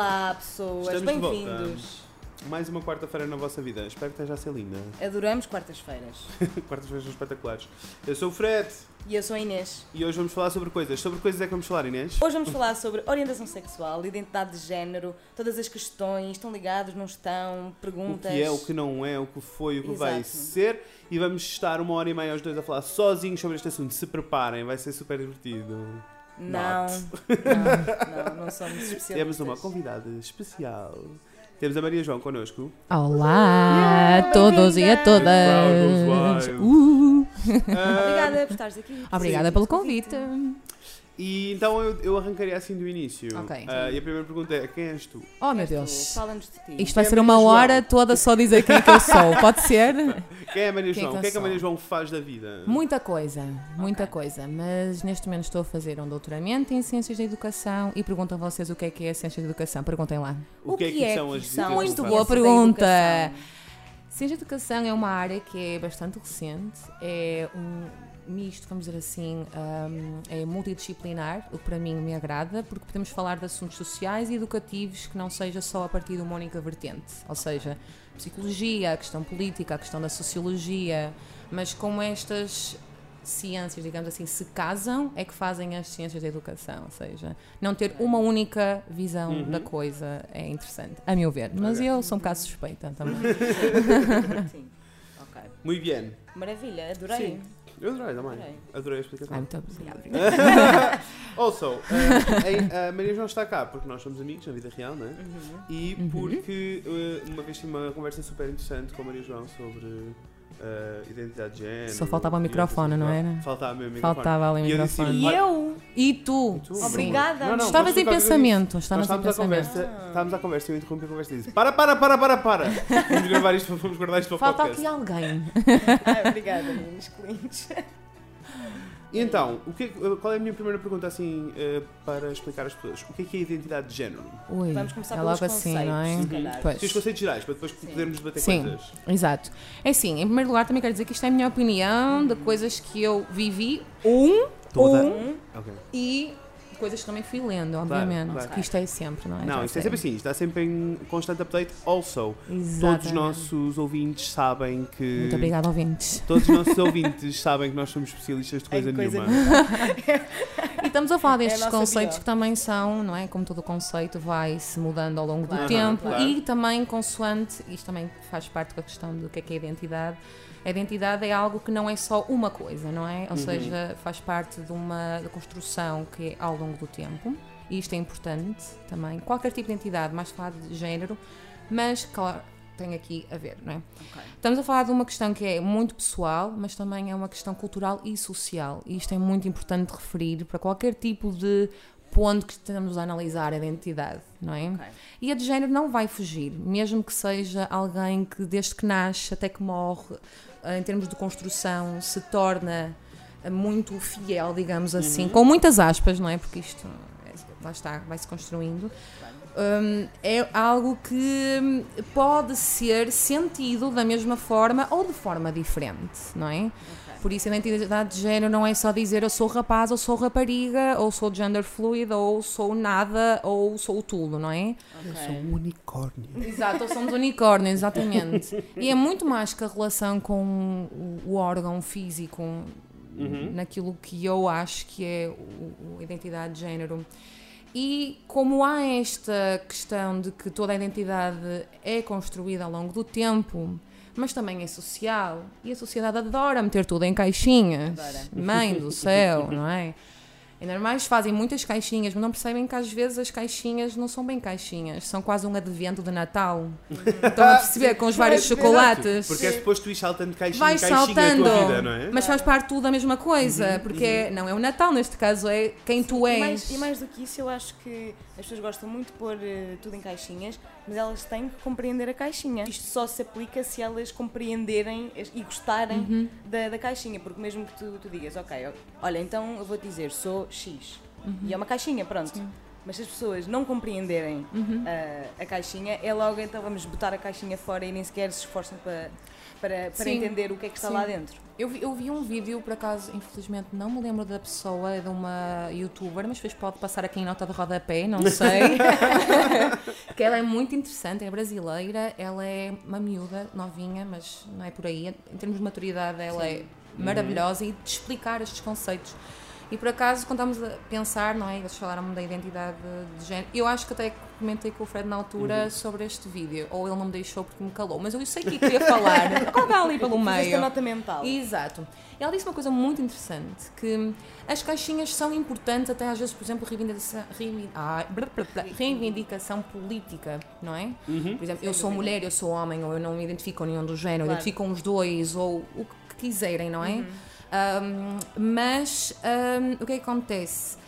Olá, pessoas, Estamos de volta. bem-vindos. Mais uma quarta-feira na vossa vida. Espero que esteja a ser linda. Adoramos quartas-feiras. Quartas-feiras são espetaculares. Eu sou o Fred E eu sou a Inês. e hoje vamos falar sobre coisas. Sobre coisas é que vamos falar, Inês? Hoje vamos falar sobre orientação sexual, identidade de género, todas as questões, estão ligados, não estão, O perguntas. que é, o que não é, o que foi, o que vai Exato. ser. E vamos estar uma hora e meia aos dois a falar sozinhos sobre este assunto. Se preparem, vai ser super divertido. Não, não, não, não somos especialistas. Temos uma convidada especial. Temos a Maria João connosco. Olá a todos e a todas. Uh. Obrigada por estares aqui. Obrigada Sim, pelo convite. E então eu, eu arrancaria assim do início. Ok. Ah, e a primeira pergunta é: quem és tu? Oh meu Deus. Fala-nos de ti. Isto vai é ser a uma hora toda só dizer quem é que eu sou. Pode ser? Quem é a Maria Quem é João? que o que é que a Maria? João faz da vida? Muita coisa, muita Ok. coisa. Mas neste momento estou a fazer um doutoramento em Ciências da Educação e pergunto a vocês o que é que é Ciências da Educação. Perguntem lá. O que é que são as são dicas Muito que boa pergunta. Ciência da Educação é uma área que é bastante recente, é um misto, vamos dizer assim, hum, é multidisciplinar, o que para mim me agrada, porque podemos falar de assuntos sociais e educativos que não seja só a partir de uma única vertente, ou seja, psicologia, a questão política, a questão da sociologia, mas como estas ciências, digamos assim, se casam, é que fazem as ciências da educação, ou seja, não ter uma única visão Uhum. da coisa é interessante, a meu ver, mas Ok. eu sou um bocado suspeita também. Sim. Ok. Muito bem. Maravilha, adorei. Sim. Eu adorei também. Adorei. Adorei a explicação. Ai, muito obrigada. Also, uh, a, a Maria João está cá porque nós somos amigos na vida real, não é? Uhum. E Uhum. porque uh, uma vez tive uma conversa super interessante com a Maria João sobre uh, identidade de género. Só faltava o e microfone, não era? Faltava mesmo o microfone. Faltava ali o E microfone. E eu? E tu? Tu? Sim. Obrigada. Não, não, Estavas em pensamento. Estavas em estávamos à pensamento. conversa, Ah. estávamos à conversa e eu interrompi a conversa e disse: Para, para, para, para, para! Vamos gravar isto, vamos guardar isto para o Falta podcast. aqui alguém. Ah, obrigada, meninos clientes. E então, o que é que- qual é a minha primeira pergunta assim eh, para explicar às pessoas? O que é que é identidade de género? Ui, Vamos começar é pelos logo assim, não é? conceitos, se calhar. Pois. Sim, os conceitos gerais, para depois Sim. podermos debater Sim. coisas. Exato. É assim, em primeiro lugar também quero dizer que isto é a minha opinião de coisas que eu vivi, um, Toda- um Ok. e coisas que também fui lendo, obviamente. claro. Que isto é sempre, não é? Não, Já isto é sempre assim, está sempre em constante update. Also, todos os Exatamente. nossos ouvintes sabem que. Muito obrigada, ouvintes. Todos os nossos ouvintes sabem que nós somos especialistas de coisa Em coisa nenhuma. E estamos a falar destes É a nossa conceitos bio. que também são, não é? Como todo conceito vai se mudando ao longo Claro, do tempo claro. e também consoante, isto também faz parte da questão do que é que é identidade. A identidade é algo que não é só uma coisa, não é? Ou Uhum. seja, faz parte de uma construção que é ao longo do tempo e isto é importante também. Qualquer tipo de identidade, mais falar de género, mas claro, tem aqui a ver, não é? Ok. Estamos a falar de uma questão que é muito pessoal, mas também é uma questão cultural e social. E isto é muito importante referir para qualquer tipo de ponto que estamos a analisar a identidade, não é? Ok. E a de género não vai fugir, mesmo que seja alguém que desde que nasce até que morre, eh, em termos de construção, se torna eh, muito fiel, digamos assim, com muitas aspas, não é? Porque isto, é, lá está, vai-se construindo. Hum, é algo que hum, pode ser sentido da mesma forma ou de forma diferente, não é? Por isso, a identidade de género não é só dizer eu sou rapaz, ou sou rapariga, ou sou gender fluid, ou sou nada, ou sou tudo, não é? Eu Ok. sou um unicórnio. Exato, ou somos unicórnios, exatamente. E é muito mais que a relação com o, órgão físico, Uhum. naquilo que eu acho que é a identidade de género. E como há esta questão de que toda a identidade é construída ao longo do tempo, mas também é social, e a sociedade adora meter tudo em caixinhas. Adora. Mãe do céu, não é? Ainda mais fazem muitas caixinhas, mas não percebem que às vezes as caixinhas não são bem caixinhas, são quase um advento de Natal. Estão a perceber com os vários chocolates. Porque é suposto tu ir saltando caixinha Vais em caixinha saltando, a tua vida, não é? mas faz parte tudo da mesma coisa, Uhum, porque é- não é o Natal, neste caso é quem tu E és. mais, e mais do que isso, eu acho que as pessoas gostam muito de pôr eh, tudo em caixinhas, mas elas têm que compreender a caixinha. Isto só se aplica se elas compreenderem e gostarem Uhum. da, da caixinha, porque mesmo que tu, tu digas, ok, olha, então eu vou te dizer, sou X, Uhum. e é uma caixinha, pronto. Mas se as pessoas não compreenderem Uhum. a, a caixinha, é logo então vamos botar a caixinha fora e nem sequer se esforçam para, para, para Sim. entender o que é que está Sim. lá dentro. Eu vi, eu vi um vídeo, por acaso, infelizmente não me lembro da pessoa, é de uma youtuber, mas depois pode passar aqui em nota de rodapé, não sei. que ela é muito interessante, é brasileira, ela é uma miúda, novinha, mas não é por aí. Em termos de maturidade, ela é maravilhosa e de explicar estes conceitos. E por acaso, quando estamos a pensar, não é? Eles falaram da identidade de género. Eu acho que até comentei com o Fred na altura Uhum. sobre este vídeo, ou ele não me deixou porque me calou, mas eu sei que queria falar. Estava ali pelo meio. nota mental. Exato. Ela disse uma coisa muito interessante, que as caixinhas são importantes até às vezes, por exemplo, reivindicação, reivindicação política, não é? Uhum. Por exemplo, eu sou mulher, eu sou homem, ou eu não me identifico com nenhum do género, Claro. identifico com os dois, ou o que quiserem, não é? Uhum. Um, mas um, o que é acontece?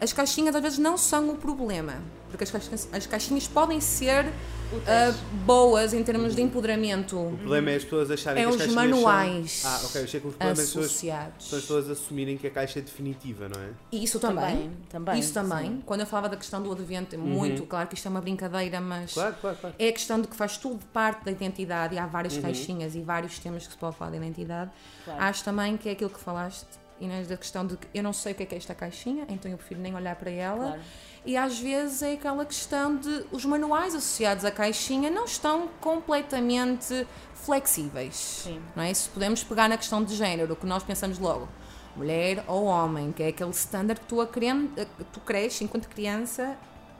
As caixinhas às vezes não são o problema, porque as caixinhas, as caixinhas podem ser uh, boas em termos de empoderamento O problema é as pessoas acharem É que as os caixinhas manuais São... Ah, ok. Eu achei que o problema é as pessoas, associados. são as pessoas assumirem que a caixa é definitiva, não é? Isso também. Também, também, Isso também. sim. Quando eu falava da questão do advento, é muito claro que isto é uma brincadeira, mas Claro, claro, claro. é a questão de que faz tudo parte da identidade e há várias Uhum. caixinhas e vários temas que se pode falar de identidade. Claro. Acho também que é aquilo que falaste, Inês, da questão de que eu não sei o que é, que é esta caixinha, então eu prefiro nem olhar para ela. Claro. E às vezes é aquela questão de os manuais associados à caixinha não estão completamente flexíveis. Sim. Não é? Se podemos pegar na questão de género, que nós pensamos logo, mulher ou homem, que é aquele standard que tu, que tu cresces enquanto criança,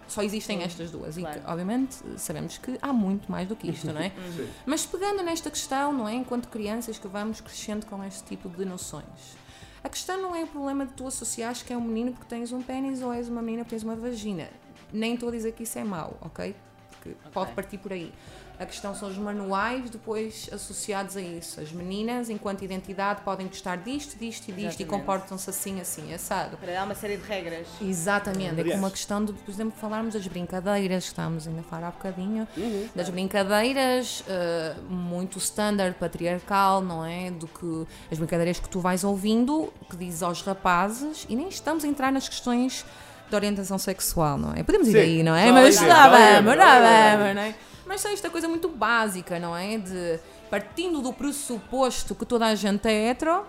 só existem Sim, estas duas. E claro. que, obviamente sabemos que há muito mais do que isto, não é? Mas pegando nesta questão, não é? Enquanto crianças que vamos crescendo com este tipo de noções. A questão não é o problema de tu associares que é um menino porque tens um pênis ou és uma menina porque tens uma vagina. Nem estou a dizer que isso é mau, ok? Porque pode partir por aí. A questão são os manuais depois associados a isso. As meninas, enquanto identidade, podem gostar disto, disto e disto e comportam-se assim, assim, assado. Para dar uma série de regras. Exatamente, é como a questão de, por exemplo, falarmos das brincadeiras, que estávamos ainda a falar há bocadinho, Uhum. das brincadeiras, eh, muito standard, patriarcal, não é? Do que as brincadeiras que tu vais ouvindo, que dizes aos rapazes, e nem estamos a entrar nas questões de orientação sexual, não é? Podemos ir Sim, aí, não é? Mas não é? Mas só esta coisa muito básica, não é? De partindo do pressuposto que toda a gente é hetero,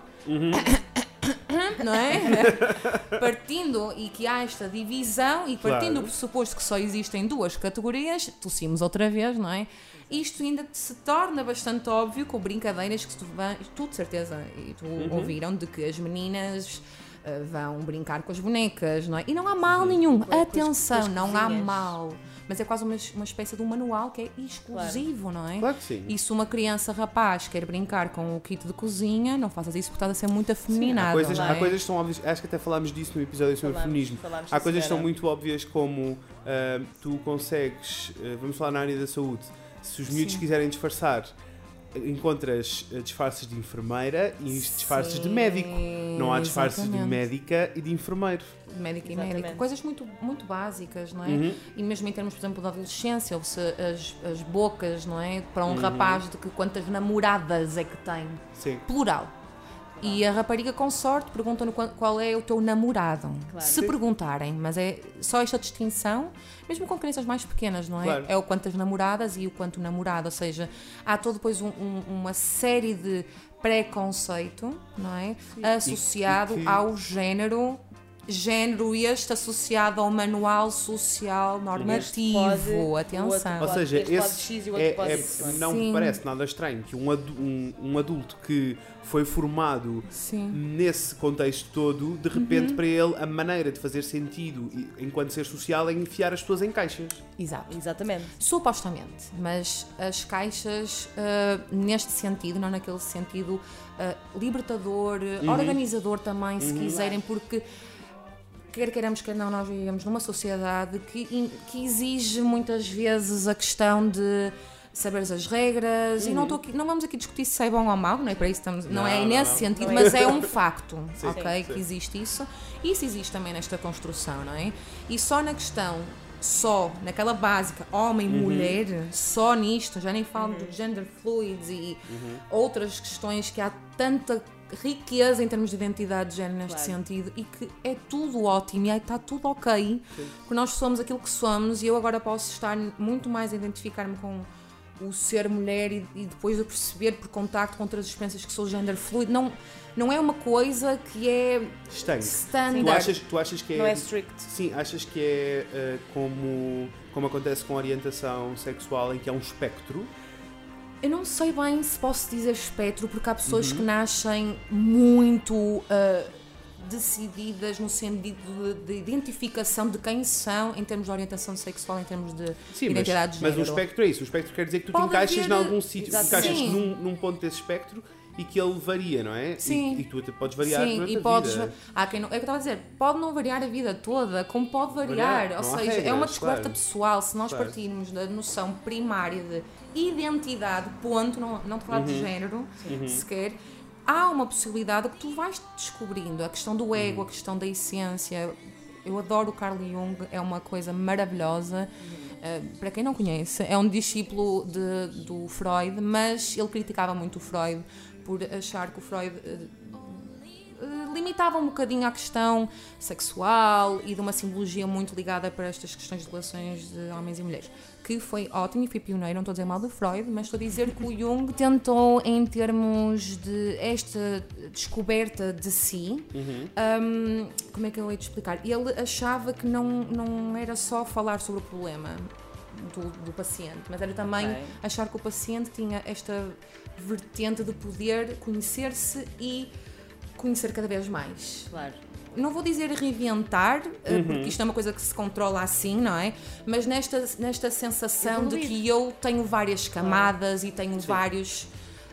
não é? partindo e que há esta divisão e partindo Claro. do pressuposto que só existem duas categorias, tossimos outra vez, não é? Isto ainda se torna bastante óbvio com brincadeiras que tu, tu de certeza e tu Uhum. ouviram de que as meninas ah, vão brincar com as bonecas, não é? E não há mal nenhum, atenção, não há mal. Mas é quase uma, uma espécie de um manual que é exclusivo, não é? Claro que sim. E se uma criança rapaz quer brincar com o kit de cozinha, não faças isso porque estás a ser muito afeminado. Há coisas, não há é? coisas que são óbvias, acho que até falámos disso no episódio sobre Falámos, feminismo. falámos, Há sim, coisas que são muito óbvias como ah, tu consegues, ah, vamos falar na área da saúde, se os miúdos Sim. quiserem disfarçar, encontras ah, disfarces de enfermeira e disfarces de Sim, médico. Não há disfarces de exatamente. médica e de enfermeiro. De médico e médico. Coisas muito, muito básicas, não é? Uhum. E mesmo em termos, por exemplo, da adolescência, ou se as, as bocas, não é? Para um Uhum. rapaz de que quantas namoradas é que tem. Sim. Plural. E a rapariga, com sorte, perguntam-no qual- é o teu namorado. Claro. Se Sim. perguntarem, mas é só esta distinção, mesmo com crianças mais pequenas, não é? Claro. É o quantas namoradas e o quanto namorado. Ou seja, há todo depois um- um- uma série de preconceito, não é? Associado E- e que- ao género. Género este associado ao manual social normativo. Pode, Atenção. Ou seja, este pode esse X e o outro é, é- não Sim. me parece nada estranho que um, adu- um- um adulto que foi formado Sim. nesse contexto todo, de Uhum. repente para ele a maneira de fazer sentido enquanto ser social é enfiar as pessoas em caixas. Exato. Exatamente. Supostamente, mas as caixas, ah, neste sentido, não naquele sentido ah, libertador, Uhum. organizador também, se quiserem, porque quer queiramos, quer não, nós vivemos numa sociedade que, que exige muitas vezes a questão de saberes as regras e não, estou aqui, não vamos aqui discutir se é bom ou mau, não é para isso estamos, não, Não, é não, nesse não. sentido, Não é mas é um facto, Sim, ok, sim. que existe isso. Isso existe também nesta construção, não é? E só na questão, só naquela básica, homem, Uhum. mulher, só nisto, já nem falo de gender fluids e Uhum. outras questões que há tanta riqueza em termos de identidade de género neste Claro. sentido e que é tudo ótimo e aí está tudo ok, porque nós somos aquilo que somos e eu agora posso estar muito mais a identificar-me com o ser mulher e, e depois eu perceber por contacto com outras experiências que sou gender fluid, não, não é uma coisa que é Estanque. standard. Tu achas, tu achas que é. Não é strict. Sim, achas que é eh, como, como acontece com a orientação sexual, em que é um espectro? Eu não sei bem se posso dizer espectro, porque há pessoas Uhum. que nascem muito ah, decididas no sentido de, de identificação de quem são em termos de orientação sexual, em termos de Sim, mas, identidade de mas o género. espectro é isso. O espectro quer dizer que tu te Pode encaixas haver- em algum sítio, te encaixas num, num ponto desse espectro e que ele varia, não é? E- Sim. E, tu até podes variar Sim, e a podes. vida. Há quem não, é o que eu estava a dizer, pode não variar a vida toda, como pode variar. Variar, Ou seja, é regras, uma descoberta claro. pessoal. Se nós Claro. partirmos da noção primária de identidade, ponto, não, não te falar Uhum. de género sequer, há uma possibilidade que tu vais descobrindo. A questão do Uhum. ego, a questão da essência. Eu adoro o Carl Jung, é uma coisa maravilhosa. Uh, para quem não conhece, é um discípulo de, do Freud, mas ele criticava muito o Freud por achar que o Freud uh, uh, limitava um bocadinho à questão sexual e de uma simbologia muito ligada para estas questões de relações de homens e mulheres. Que foi ótimo e foi pioneiro, não estou a dizer mal de Freud, mas estou a dizer que o Jung tentou, em termos de esta descoberta de si, um, como é que eu hei de explicar? Ele achava que não, não era só falar sobre o problema do, do paciente, mas era também Ok. achar que o paciente tinha esta vertente de poder conhecer-se e conhecer cada vez mais. Claro. Não vou dizer reinventar, eh, porque isto é uma coisa que se controla assim, não é? Mas nesta, nesta sensação de Evoluir. que eu tenho várias camadas e tenho vários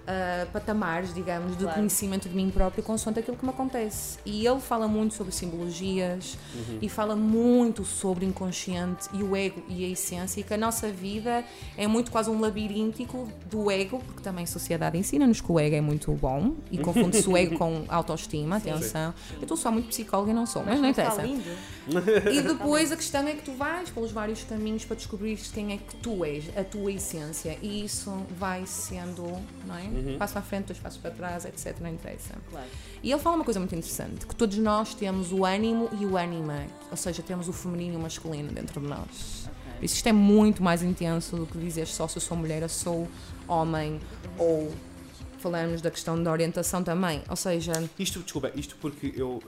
ah, patamares, digamos, de Claro. conhecimento de mim próprio consoante aquilo que me acontece. E ele fala muito sobre simbologias e fala muito sobre o inconsciente e o ego e a essência e que a nossa vida é muito quase um labiríntico do ego, porque também a sociedade ensina-nos que o ego é muito bom e confunde-se o ego com autoestima, atenção. Eu estou só muito psicóloga e não sou, mas não Está interessa. lindo. E depois a questão é que tu vais pelos vários caminhos para descobrir quem é que tu és, a tua essência. E isso vai sendo, não é? Passo para a frente, dois passos para trás, etc. Não interessa. Claro. E ele fala uma coisa muito interessante: que todos nós temos o ânimo e o ânima, ou seja, temos o feminino e o masculino dentro de nós. Por isso isto é muito mais intenso do que dizer só se eu sou mulher, eu sou homem, ou falamos da questão da orientação também. Ou seja, Isto, desculpa, isto porque eu,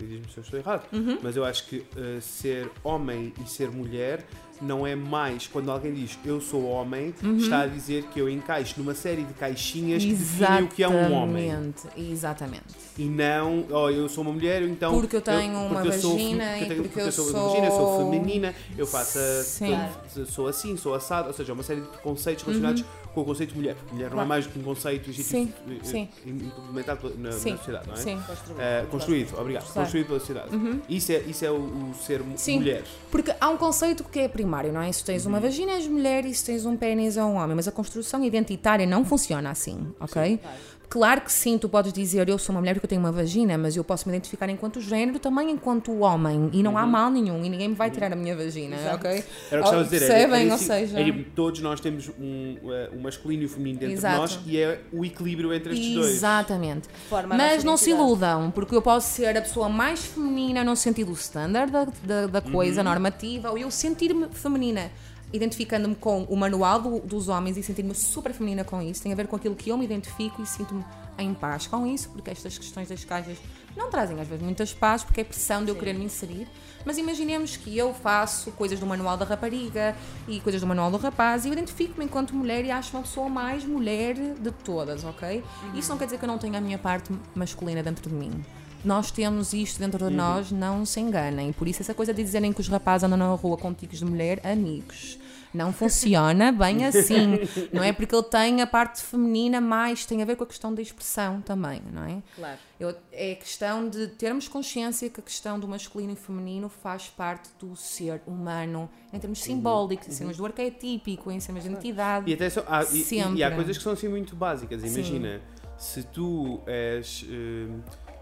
e diz-me se eu estou errado, Uhum. mas eu acho que uh, ser homem e ser mulher não é mais, quando alguém diz eu sou homem, Uhum. está a dizer que eu encaixo numa série de caixinhas que definem o que é um homem. Exatamente, Exatamente. E não, oh, eu sou uma mulher, então. Porque eu tenho uma porque eu sou fe- vagina porque e eu tenho- porque eu sou, sou- vagina, eu sou feminina, eu faço. a- Sim. sou, sou assim, sou assado, ou seja, uma série de preconceitos relacionados com o conceito de mulher. Porque mulher não é Uhum. Claro. mais do que um conceito Sim, institu- eh, sim. eh, implementado na, na sociedade, não é? sim. Eh, construído, obrigado. Claro. Uhum. Construído pela sociedade. Isso, é, isso é o, o ser Sim. mulher. Porque há um conceito que é primário, não é? Se tens Uhum. uma vagina és mulher e se tens um pênis é um homem, mas a construção identitária não funciona assim, ok? Claro que sim, tu podes dizer eu sou uma mulher porque eu tenho uma vagina, mas eu posso me identificar enquanto género também enquanto homem e não há mal nenhum e ninguém me vai tirar a minha vagina, Exato. ok? Era o que estava a dizer. percebem? era Ou assim, seja- é tipo, todos nós temos um, eh, o masculino e o feminino dentro Exato. de nós e é o equilíbrio entre estes dois. Exatamente. Forma a Mas não se iludam, porque eu posso ser a pessoa mais feminina no sentido standard da, da, da coisa normativa, ou eu sentir-me feminina, identificando-me com o manual do- dos homens e sentir-me super feminina com isso, tem a ver com aquilo que eu me identifico e sinto-me em paz com isso, porque estas questões das caixas não trazem às vezes muitas paz, porque é pressão de eu querer me inserir. Mas imaginemos que eu faço coisas do manual da rapariga e coisas do manual do rapaz e eu identifico-me enquanto mulher e acho uma pessoa mais mulher de todas, ok? Isso não quer dizer que eu não tenha a minha parte masculina dentro de mim. Nós temos isto dentro de nós, não se enganem. Por isso, essa coisa de dizerem que os rapazes andam na rua com ticos de mulher, amigos. Não funciona bem assim. Não é porque ele tem a parte feminina, mais tem a ver com a questão da expressão também, não é? Claro. Eu- é questão de termos consciência que a questão do masculino e feminino faz parte do ser humano em termos simbólicos, em termos do arquetípico, em termos de identidade. E, até só- há, e- e, há coisas que são assim muito básicas. Imagina, se tu és. eh,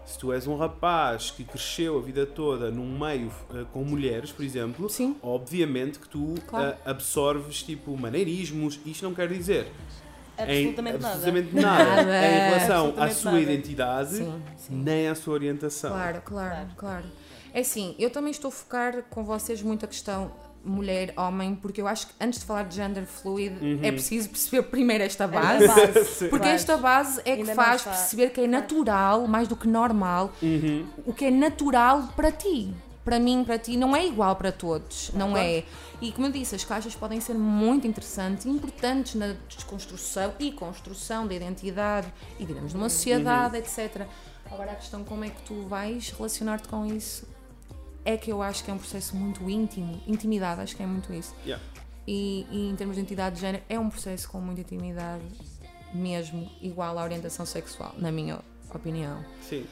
se tu és um rapaz que cresceu a vida toda num meio eh, com mulheres, por exemplo, Sim. obviamente que tu Claro. eh, absorves tipo maneirismos. Isto não quer dizer Absolutamente em, nada. absolutamente nada, Nada. em relação à sua nada. identidade Sim, sim. nem à sua orientação. Claro, claro, Claro. claro. É assim, eu também estou a focar com vocês muito a questão mulher, homem, porque eu acho que antes de falar de gender fluid Uhum. é preciso perceber primeiro esta É base. a base. Porque esta base é que Ainda não faz perceber que é natural, mais do que normal, Uhum. o que é natural para ti. Para mim, para ti, não é igual para todos, não é? E como eu disse, as caixas podem ser muito interessantes e importantes na desconstrução e construção da identidade e, digamos, numa sociedade, etc. Agora, a questão como é que tu vais relacionar-te com isso é que eu acho que é um processo muito íntimo. Intimidade, acho que é muito isso. Yeah. E, e em termos de identidade de género, é um processo com muita intimidade, mesmo igual à orientação sexual, na minha opinião. Sim.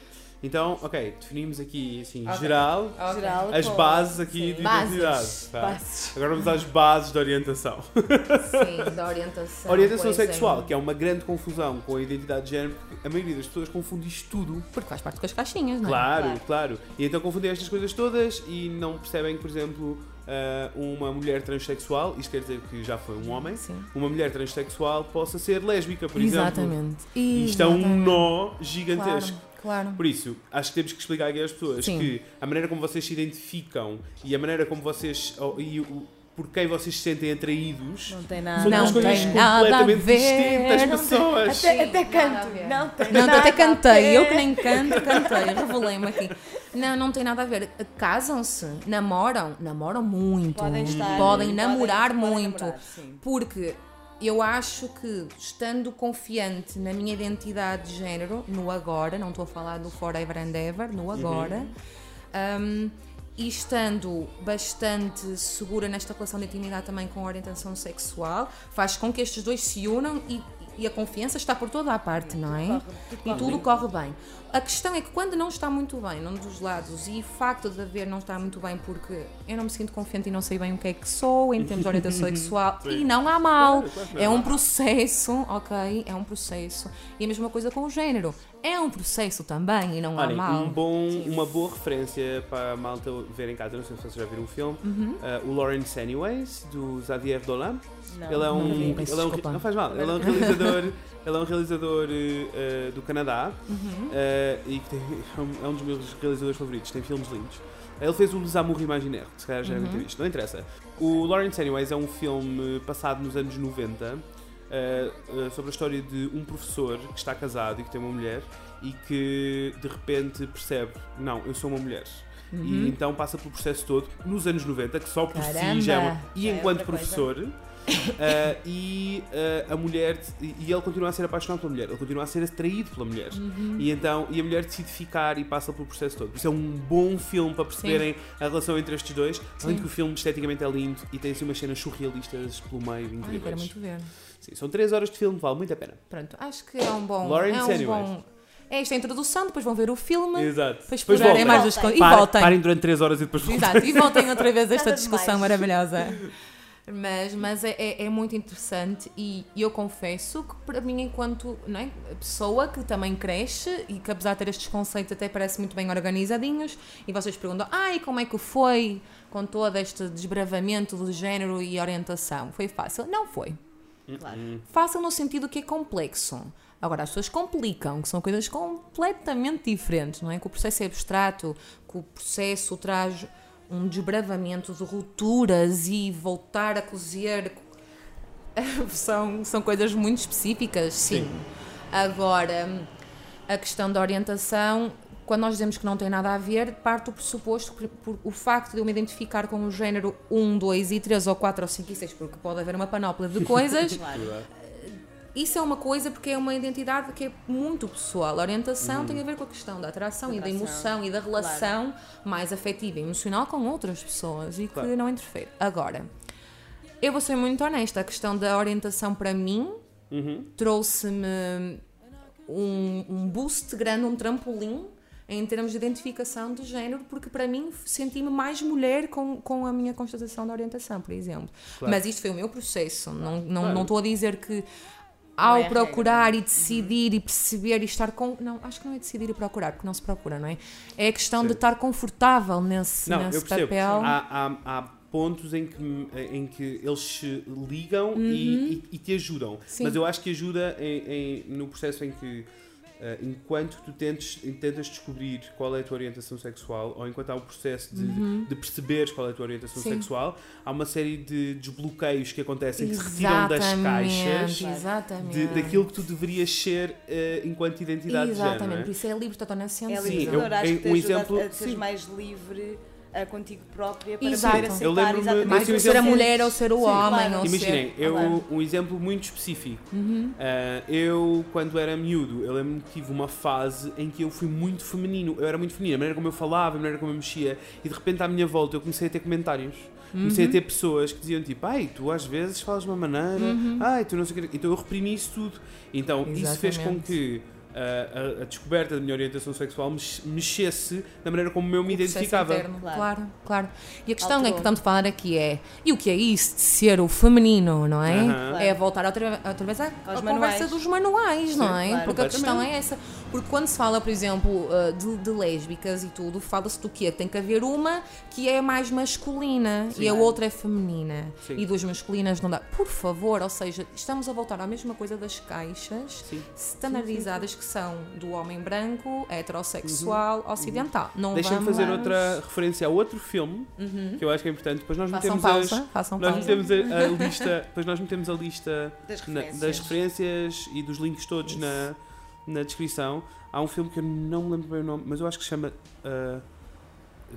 Então, ok, definimos aqui, assim, Ok. geral, Geral, as com- bases aqui sim. de Bases. identidade. tá? Bases. Agora vamos às bases da orientação. Sim, da orientação. orientação sexual, que é uma grande confusão com a identidade de género, porque a maioria das pessoas confunde isto tudo. Porque faz parte com as caixinhas, não é? Claro, Claro. claro. E então confundem estas coisas todas e não percebem que, por exemplo, ah, uma mulher transexual, isto quer dizer que já foi um homem, Sim. uma mulher transexual possa ser lésbica, por exemplo. Exatamente. E isto é um Exatamente. nó gigantesco. Claro. Por isso, acho que temos que explicar aqui às pessoas Sim. que a maneira como vocês se identificam e a maneira como vocês. e o, por quem vocês se sentem atraídos Não tem são nada. Duas coisas tem nada a completamente ver, distintas não tem- pessoas. Até, até canto. Não tem Não, nada até cantei, eu que nem canto, cantei, revelei-me aqui. Não, não tem nada a ver. Casam-se, namoram, namoram muito. Podem estar. Podem namorar podem muito. namorar, sim. Porque eu acho que, estando confiante na minha identidade de género, no agora, não estou a falar do forever and ever, no agora, um, e estando bastante segura nesta relação de intimidade também com a orientação sexual, faz com que estes dois se unam e, e a confiança está por toda a parte, não é? E tudo corre bem. A questão é que quando não está muito bem, num dos lados, e o facto de haver não estar muito bem porque eu não me sinto confiante e não sei bem o que é que sou em termos de orientação sexual, e não há mal. É há um processo, ok? É um processo. E a mesma coisa com o género. É um processo também e não há Olhem, mal. um bom, uma boa referência para a malta ver em casa, não sei se vocês já viram o filme, Uhum. uh, o Lawrence Anyways, do Xavier Dolan. Não. Ele é um, Não ele é um não faz mal, ele é um realizador, ele é um realizador uh, do Canadá Uhum. uh, e que tem- é um- é um dos meus realizadores favoritos, tem filmes lindos. Ele fez o Les Amours Imaginaires, que se calhar já devem ter Uhum. visto, não interessa. O Lawrence Anyways é um filme passado nos anos 90 uh, uh, sobre a história de um professor que está casado e que tem uma mulher e que de repente percebe: não, eu sou uma mulher. Uhum. E então passa pelo processo todo nos anos 90, que só por si Caramba! já é uma. E é enquanto outra coisa. Uh, e uh, a mulher e e ele continua a ser apaixonado pela mulher ele continua a ser atraído pela mulher Uhum. e então e a mulher decide ficar e passa pelo processo todo Por isso é um bom filme para perceberem a relação entre estes dois além de que o filme esteticamente é lindo e tem assim umas cenas surrealistas pelo meio Ai, quero incríveis muito ver. Sim, são 3 horas de filme vale muito a pena Pronto, acho que é um bom. Lawrence é um Anyways. bom. É esta a introdução, depois vão ver o filme. exato Depois explorarem voltem. mais as Voltem. coisas. E voltem. parem durante 3 horas e depois voltem Exato, e voltem outra vez a esta Nada discussão demais. maravilhosa. Mas, mas é, é, é muito interessante e eu confesso que para mim, enquanto não é, pessoa que também cresce e que apesar de ter estes conceitos até parece muito bem organizadinhos e vocês perguntam, ai, como é que foi com todo este desbravamento do género e orientação? Foi fácil? Não foi. Claro. Fácil no sentido que é complexo. Agora, as pessoas complicam, que são coisas completamente diferentes, não é? Que o processo é abstrato, que o processo traz um desbravamento de rupturas e voltar a cozer. são, são coisas muito específicas, sim. Agora, a questão da orientação, quando nós dizemos que não tem nada a ver, parte do pressuposto que por, o facto de eu me identificar com o género 1, 2 e 3 ou 4 ou 5 e 6, porque pode haver uma panóplia de coisas, Claro. Isso é uma coisa porque é uma identidade que é muito pessoal. A orientação tem a ver com a questão da atração Da e da atração, emoção e da claro. relação mais afetiva e emocional com outras pessoas e que Claro. não interfere. Agora, eu vou ser muito honesta, a questão da orientação para mim Uhum. trouxe-me um, um boost grande, um trampolim em termos de identificação de género, porque para mim senti-me mais mulher com, com a minha constatação da orientação, por exemplo. Claro. Mas isto foi o meu processo, não não Claro. não estou a dizer que ao é procurar e decidir e perceber e estar com. Não, acho que não é decidir e procurar, porque não se procura, não é? É a questão de Sim. estar confortável nesse, Não, nesse eu percebo. papel. Há, há, há pontos em que, em que eles se ligam e, e- e te ajudam. Uhum. Sim. Mas eu acho que ajuda em, em- no processo em que enquanto tu tentes, tentas descobrir qual é a tua orientação sexual, ou enquanto há um processo de, Uhum. de perceberes qual é a tua orientação Sim. sexual, há uma série de desbloqueios que acontecem, que se retiram das caixas Exatamente, exatamente. de, daquilo que tu deverias ser eh, enquanto identidade de Exatamente, género. por não é? isso é livre totalmente É Sim, libertador, eu- acho em- que te um ajuda exemplo- a, a seres sim. mais livre ah, contigo própria para Exato. poder Eu aceitar lembro-me- exatamente Mais do que ser a mulher ou ser o Sim, homem. claro. ou Imaginem, ser... eu, um exemplo muito específico. Uhum. Ah, eu, quando era miúdo, eu lembro-me que tive uma fase em que eu fui muito feminino. Eu era muito feminino, a maneira como eu falava, a maneira como eu mexia. E de repente, à minha volta, eu comecei a ter comentários. Comecei a ter pessoas que diziam tipo, ai, tu às vezes falas de uma maneira, ai, tu não sei o que. Então eu reprimi isso tudo. Então isso fez com Exatamente. que a, a descoberta da minha orientação sexual mex- mexesse na maneira como eu me O identificava. interno, Claro. Claro. claro, E a questão é Alterou. que estamos a falar aqui é, e o que é isso de ser o feminino, não é? Aham. É voltar outra, outra vez à, conversa dos manuais, não é? claro. Porque a questão é essa. Porque quando se fala, por exemplo, uh, de, de lésbicas e tudo, fala-se do quê? Tem que haver uma que é mais masculina e a outra é feminina. Sim. E duas masculinas não dá. Por favor, ou seja, estamos a voltar à mesma coisa das caixas Sim. standardizadas que são do homem branco, heterossexual, ocidental. Não Uhum. Deixa-me vamos... fazer outra referência a outro filme que eu acho que é importante. Depois nós Façam metemos pausa, as, façam nós pausa. metemos a, a lista, depois nós metemos a lista das na- referências. das referências e dos links todos na, na descrição. Há um filme que eu não me lembro bem o nome, mas eu acho que se chama uh,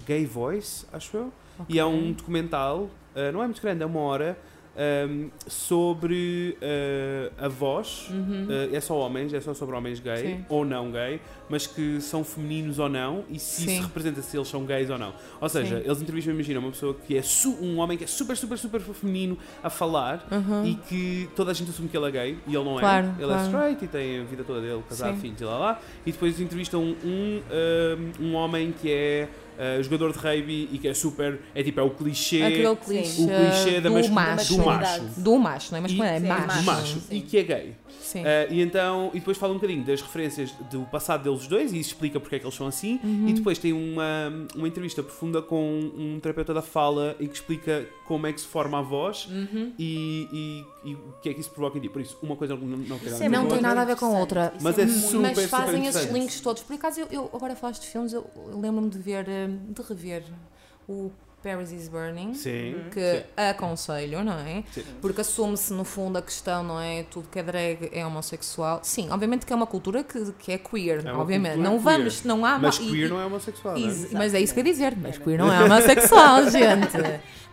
Gay Voice, acho eu. E é um documental, uh, não é muito grande, é uma hora, um, sobre uh, a voz. Uh, é só homens, é só sobre homens gay Sim. ou não gay, mas que são femininos ou não e se Sim. isso representa se eles são gays ou não. Ou seja, Sim. eles entrevistam, imagina, uma pessoa que é um homem que é super, super, super feminino a falar e que toda a gente assume que ele é gay e ele não Claro, é. Ele claro. é straight e tem a vida toda dele, casado, filhos e lá lá. E depois entrevistam um, um, um homem que é uh, jogador de rugby e que é super, é tipo, é o clichê. Aquele clichê, o clichê da do, macho. do macho. Do macho, não é? Mas E- é macho. macho e que é gay. Sim. Uh, e então, e depois fala um bocadinho das referências do passado deles dois e isso explica porque é que eles são assim. Uhum. E depois tem uma, uma entrevista profunda com um terapeuta da fala em que explica como é que se forma a voz Uhum. e, e- e o que é que isso provoca em ti. Por isso, uma coisa não, não tem Isso nada é a ver Não com tem outra. nada a ver com outra. Mas é super, Mas super fazem esses interessante. links todos. Por acaso, eu, eu agora falaste de filmes, eu lembro-me de ver, eh, de rever o Paris is Burning. Sim. Que sim. aconselho, não é? Sim. Porque assume-se no fundo a questão, não é? Tudo que é drag é homossexual. Sim, obviamente que é uma cultura que, que é queer, É obviamente. Não queer. vamos, não há Mas e- queer e- não é homossexual, não é? Mas é isso que eu ia dizer, mas Era. queer não é homossexual, gente.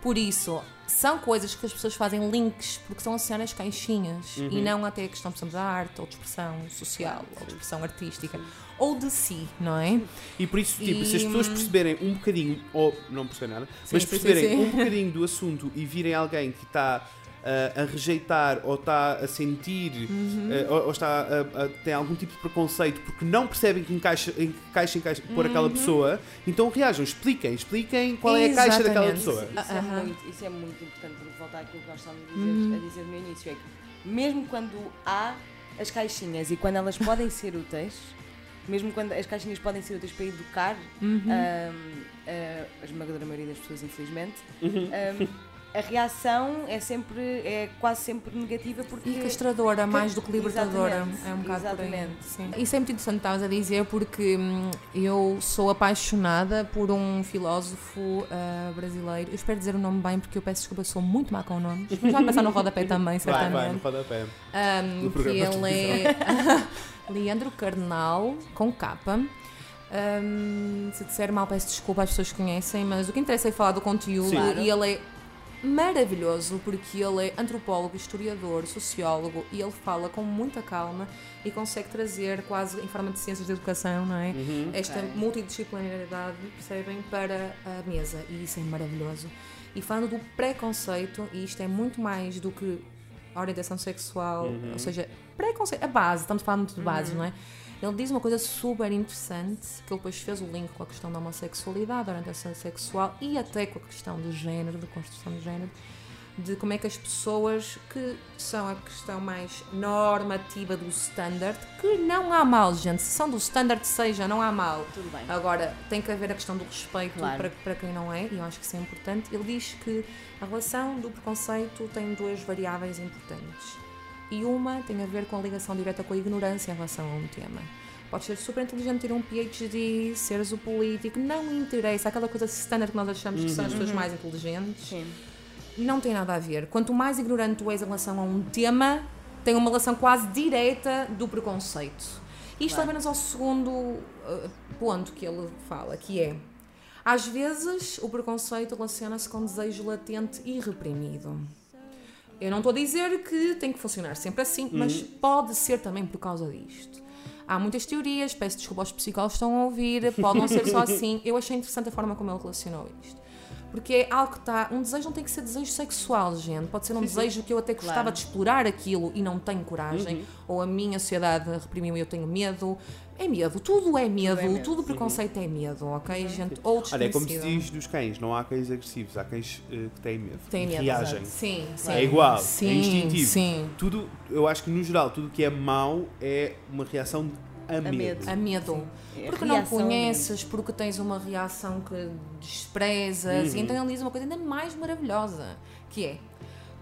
Por isso, são coisas que as pessoas fazem links porque estão associadas às caixinhas e não até a questão, por exemplo, da arte ou de expressão social ou de expressão artística ou de si, não é? E por isso, tipo, se as E- pessoas perceberem um bocadinho, ou não perceberem nada, Sim, mas perceberem sim, sim. um bocadinho do assunto e virem alguém que está uh, a rejeitar ou está a sentir Uhum. uh, ou, ou está a, a- tem algum tipo de preconceito porque não percebem que encaixa em que caixa encaixa por aquela Uhum. pessoa, então reajam, expliquem, expliquem qual é a caixa daquela pessoa. Isso, é Aham. muito, isso é muito importante, porque voltar àquilo que nós estávamos a dizer, Uhum. a dizer no início, é que mesmo quando há as caixinhas e quando elas podem ser úteis, mesmo quando as caixinhas podem ser úteis para educar Uhum. ahm, a, a esmagadora maioria das pessoas, infelizmente, Uhum. A reação é sempre, é quase sempre negativa porque E castradora, mais do que libertadora. Exatamente, É um bocado por aí. exatamente. Sim. Isso é muito interessante, estavas a dizer, porque hum, eu sou apaixonada por um filósofo ah, brasileiro. Eu espero dizer o nome bem, porque eu peço desculpa, sou muito má com nomes. Mas vai passar no rodapé também, Vai, vai, no certamente. rodapé. Um, No que ele é Leandro Carnal, com capa. Um, se disser mal, peço desculpa, as pessoas conhecem, mas o que interessa é falar do conteúdo Sim. e ele é maravilhoso porque ele é antropólogo, historiador, sociólogo e ele fala com muita calma e consegue trazer quase em forma de ciências da educação, não é? Uhum. esta Ok. multidisciplinaridade, percebem, para a mesa e isso é maravilhoso. E falando do preconceito, e isto é muito mais do que a orientação sexual, ou seja, preconceito, a base, estamos falando muito de base, não é? Ele diz uma coisa super interessante, que ele depois fez o link com a questão da homossexualidade, da orientação sexual e até com a questão do género, da construção do género, de como é que as pessoas que são a questão mais normativa do standard, que não há mal, gente, se são do standard seja, não há mal. tudo bem. Agora, tem que haver a questão do respeito Claro. para, para quem não é, e eu acho que isso é importante. Ele diz que a relação do preconceito tem duas variáveis importantes. E uma tem a ver com a ligação direta com a ignorância em relação a um tema. Podes ser super inteligente, ter um PhD, seres o político, não interessa. Aquela coisa standard que nós achamos que são as pessoas mais inteligentes. Sim. Não tem nada a ver. Quanto mais ignorante tu és em relação a um tema, tem uma relação quase direta do preconceito. Isto Claro. leva-nos ao segundo uh, ponto que ele fala, que é às vezes o preconceito relaciona-se com desejo latente e reprimido. Eu não estou a dizer que tem que funcionar sempre assim, mas pode ser também por causa disto. Há muitas teorias, peço desculpa aos psicólogos que estão a ouvir, pode não ser só assim. Eu achei interessante a forma como ele relacionou isto. Porque é algo que está. Um desejo não tem que ser desejo sexual, gente. Pode ser um desejo que eu até gostava Claro. de explorar aquilo e não tenho coragem. Ou a minha sociedade reprimiu e eu tenho medo. É medo, tudo é medo, é medo. tudo preconceito é medo, ok, gente? Ou Olha, é como se diz dos cães, não há cães agressivos, há cães eh, que têm medo. Tem e medo, reagem. Sim, sim. É igual, é sim, instintivo. Sim, Tudo, eu acho que no geral, tudo que é mau é uma reação a, medo. medo. a medo. Porque não reação a conheces, porque tens uma reação que desprezas, Uhum. e então ele diz uma coisa ainda mais maravilhosa, que é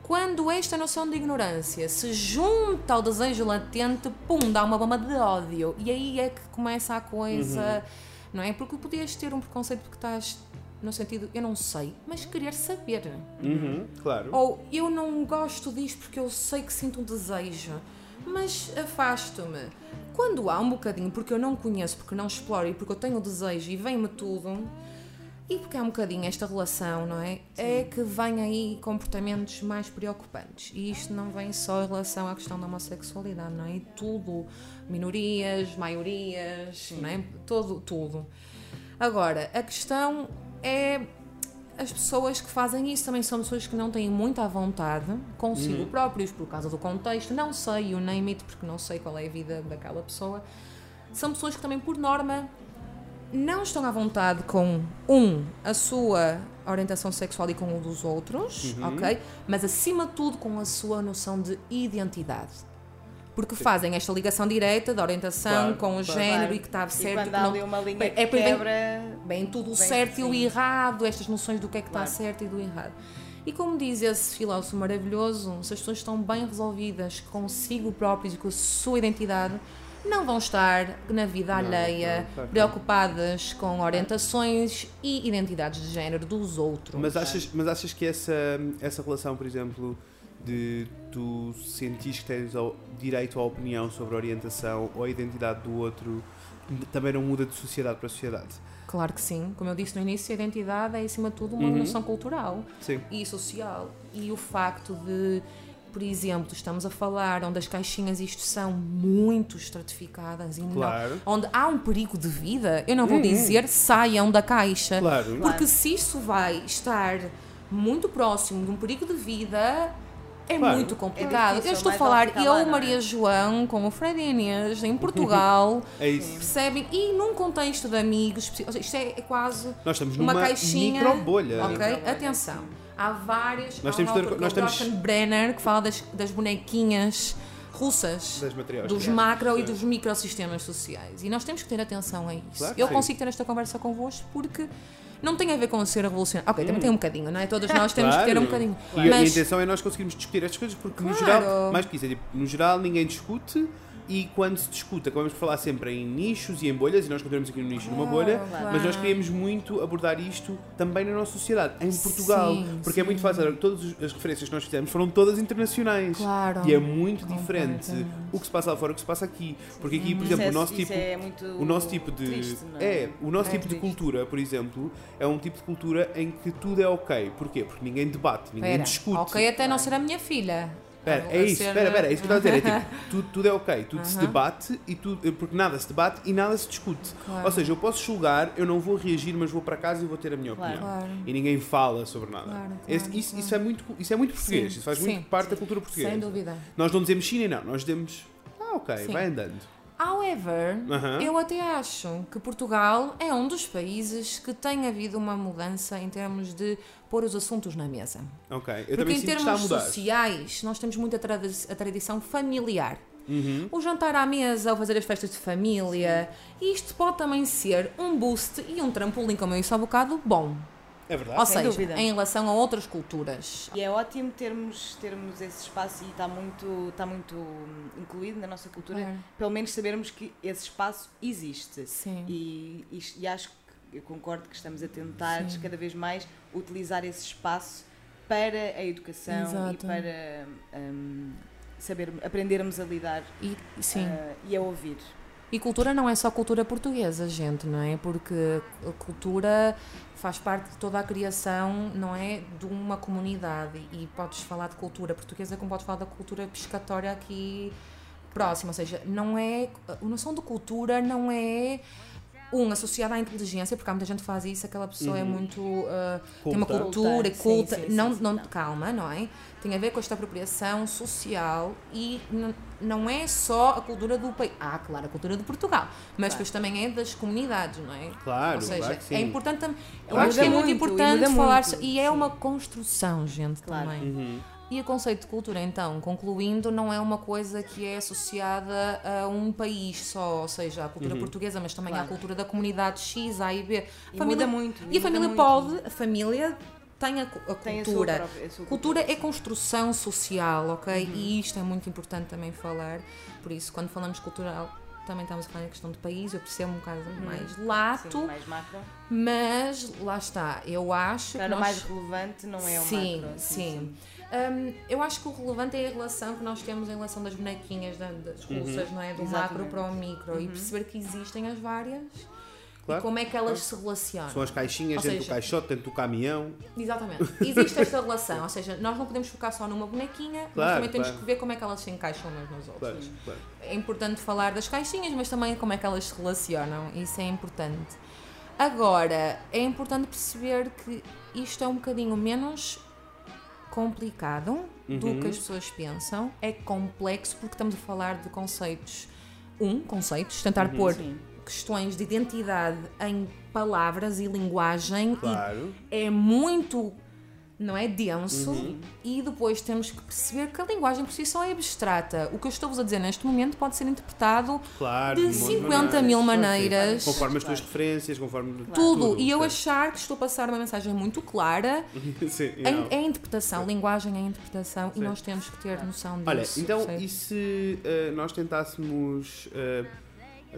quando esta noção de ignorância se junta ao desejo latente, pum, dá uma bomba de ódio. E aí é que começa a coisa, Uhum. não é? Porque podias ter um preconceito porque estás no sentido, eu não sei, mas querer saber. Uhum, claro. Ou eu não gosto disto porque eu sei que sinto um desejo, mas afasto-me. Quando há um bocadinho, porque eu não conheço, porque não exploro e porque eu tenho o desejo e vem-me tudo, e porque há um bocadinho esta relação, não é? É que vem aí comportamentos mais preocupantes. E isto não vem só em relação à questão da homossexualidade, não é? E tudo, minorias, maiorias, não é? Todo, tudo. Agora, a questão é as pessoas que fazem isso também são pessoas que não têm muita vontade consigo próprios por causa do contexto. Não sei o name it, porque não sei qual é a vida daquela pessoa. São pessoas que também, por norma, não estão à vontade com, um, a sua orientação sexual e com o dos outros, ok? Mas, acima de tudo, com a sua noção de identidade. Porque fazem esta ligação direta da orientação Claro, com o claro. género e que está E certo. quando que há não- ali uma linha Bem, que é bem- quebra. bem tudo o Bem, certo e o errado, estas noções do que é que está Claro. certo e do errado. E como diz esse filósofo maravilhoso, se as pessoas estão bem resolvidas consigo próprios e com a sua identidade, não vão estar na vida Não, alheia, não, claro preocupadas com orientações e identidades de género dos outros. Mas achas, mas achas que essa, essa relação, por exemplo, de tu sentires que tens ao- direito à opinião sobre a orientação ou a identidade do outro também não muda de sociedade para sociedade? Claro que sim. Como eu disse no início, a identidade é, acima de tudo, uma Uhum. noção cultural. Sim. e social. E o facto de, por exemplo, estamos a falar onde as caixinhas isto são muito estratificadas e não- Claro. onde há um perigo de vida, eu não vou Uhum. dizer saiam da caixa. Claro. Porque se isso vai estar muito próximo de um perigo de vida, é Claro. muito complicado. difícil, eu estou a falar, eu, lá, é? Maria João, com o Fred Inês, em Portugal, É isso. percebem? E num contexto de amigos, isto é, é quase Nós estamos uma numa caixinha. micro bolha. Ok, Microbolha, atenção. Há várias. Nós há temos autor, nós é temos- Brenner, que fala das, das bonequinhas russas. Dos Sim. macro e dos microsistemas sociais. E nós temos que ter atenção a isso. Claro Eu sim. consigo ter esta conversa convosco porque não tem a ver com ser revolucionário. Ok, também tem um bocadinho, não é? Todos nós temos que ter um Hum. Claro. bocadinho. E a- e a Mas intenção é nós conseguirmos discutir estas coisas porque no Claro. geral, mais que isso, é tipo, no geral ninguém discute e quando se discute acabamos por falar sempre em nichos e em bolhas e nós continuamos aqui no nicho numa bolha, Claro. mas nós queríamos muito abordar isto também na nossa sociedade, em Portugal, Sim, porque é muito fácil, todas as referências que nós fizemos foram todas internacionais. Claro. E é muito diferente o que se passa lá fora, o que se passa aqui. Porque aqui, por Isso exemplo, é- o nosso isso tipo é o nosso tipo de triste, é? é o nosso É tipo de cultura por exemplo é um tipo de cultura em que tudo é ok porquê porque ninguém debate ninguém Espera, discute ok, até não ser a minha filha. Espera, A é isso, ser- espera, espera, é isso que eu estou a dizer. É tipo, tudo, tudo é ok, tudo se debate e tudo, porque nada se debate e nada se discute. Claro. Ou seja, eu posso julgar, eu não vou reagir, mas vou para casa e vou ter a minha Claro. opinião. Claro. E ninguém fala sobre nada. Esse- isso, isso é muito, isso é muito português, Sim, isso faz sim, muito parte da cultura portuguesa. Sem dúvida. Nós não dizemos China, não, nós dizemos, ah, ok, Sim. vai andando. However, Aham. eu até acho que Portugal é um dos países que tem havido uma mudança em termos de pôr os assuntos na mesa. Ok, eu Porque também em a termos sociais, nós temos muita tradi- a tradição familiar. Uhum. O jantar à mesa, ou fazer as festas de família, isto pode também ser um boost e um trampolim, como eu disse há bocado, bom. É verdade. Ou Sem seja, dúvida. em relação a outras culturas. E é ótimo termos, termos esse espaço e está muito, está muito hum, incluído na nossa cultura, Claro. pelo menos sabermos que esse espaço existe. Sim. E, e, e acho que eu concordo que estamos a tentar Sim. cada vez mais utilizar esse espaço para a educação Exato. e para hum, saber aprendermos a lidar E, sim. ah, e a ouvir. E cultura não é só cultura portuguesa, gente, não é? Porque a cultura faz parte de toda a criação, não é? De uma comunidade. E podes falar de cultura portuguesa como podes falar da cultura pescatória aqui próxima. Ou seja, não é. A noção de cultura não é. Um, associada à inteligência, porque há muita gente que faz isso, aquela pessoa é Uhum. muito. ah, tem uma cultura Culta, culta, sim, sim, não, sim, não, não. calma, não é? Tem a ver com esta apropriação social e não é só a cultura do país. Ah, claro, a cultura de Portugal, mas Claro. depois também é das comunidades, não é? Claro, Ou seja, claro que sim. é importante tam- Eu acho que é muito, muito, e importante falar muito, so- e é sim. uma construção, gente, Claro. também. Uhum. E o conceito de cultura, então, concluindo, não é uma coisa que é associada a um país só, ou seja, a cultura Uhum. portuguesa, mas também à Claro. cultura da comunidade X, A e B. E muda muito, E a família muito. pode, a família tem a, a Tem a sua cultura. própria- a sua Cultura cultura, é construção social, ok? Uhum. E isto é muito importante também falar. Por isso, quando falamos cultural, também estamos a falar em questão de país, eu percebo um bocado mais lato, Uhum. Sim, mais macro. mas lá está, eu acho Claro, que nós... mais relevante não é o sim, macro. sim. Hum, eu acho que o relevante é a relação que nós temos em relação das bonequinhas, da- das russas, não é? Do macro Exatamente. para o micro e perceber que existem as várias Claro, e como é que elas se relacionam. São as caixinhas Ou dentro do seja- caixote, dentro do caminhão. Exatamente. Existe esta relação, ou seja, nós não podemos focar só numa bonequinha, Claro, nós também temos claro. que ver como é que elas se encaixam umas nas outras. Claro, claro. É importante falar das caixinhas, mas também como é que elas se relacionam, isso é importante. Agora, é importante perceber que isto é um bocadinho menos complicado do Uhum. que as pessoas pensam, é complexo porque estamos a falar de conceitos. Um, conceitos, tentar Uhum. pôr Sim. questões de identidade em palavras e linguagem Claro. e é muito não é denso Uhum. e depois temos que perceber que a linguagem por si só é abstrata. O que eu estou-vos a dizer neste momento pode ser interpretado Claro. de um monte 50 mil Claro que sim. maneiras. Conforme as tuas Claro. referências, conforme tudo. E eu achar que estou a passar uma mensagem muito clara Sim, é, é interpretação, linguagem é interpretação Sim. e nós temos que ter noção disso. Olha, então, percebe? e se eh, nós tentássemos. eh,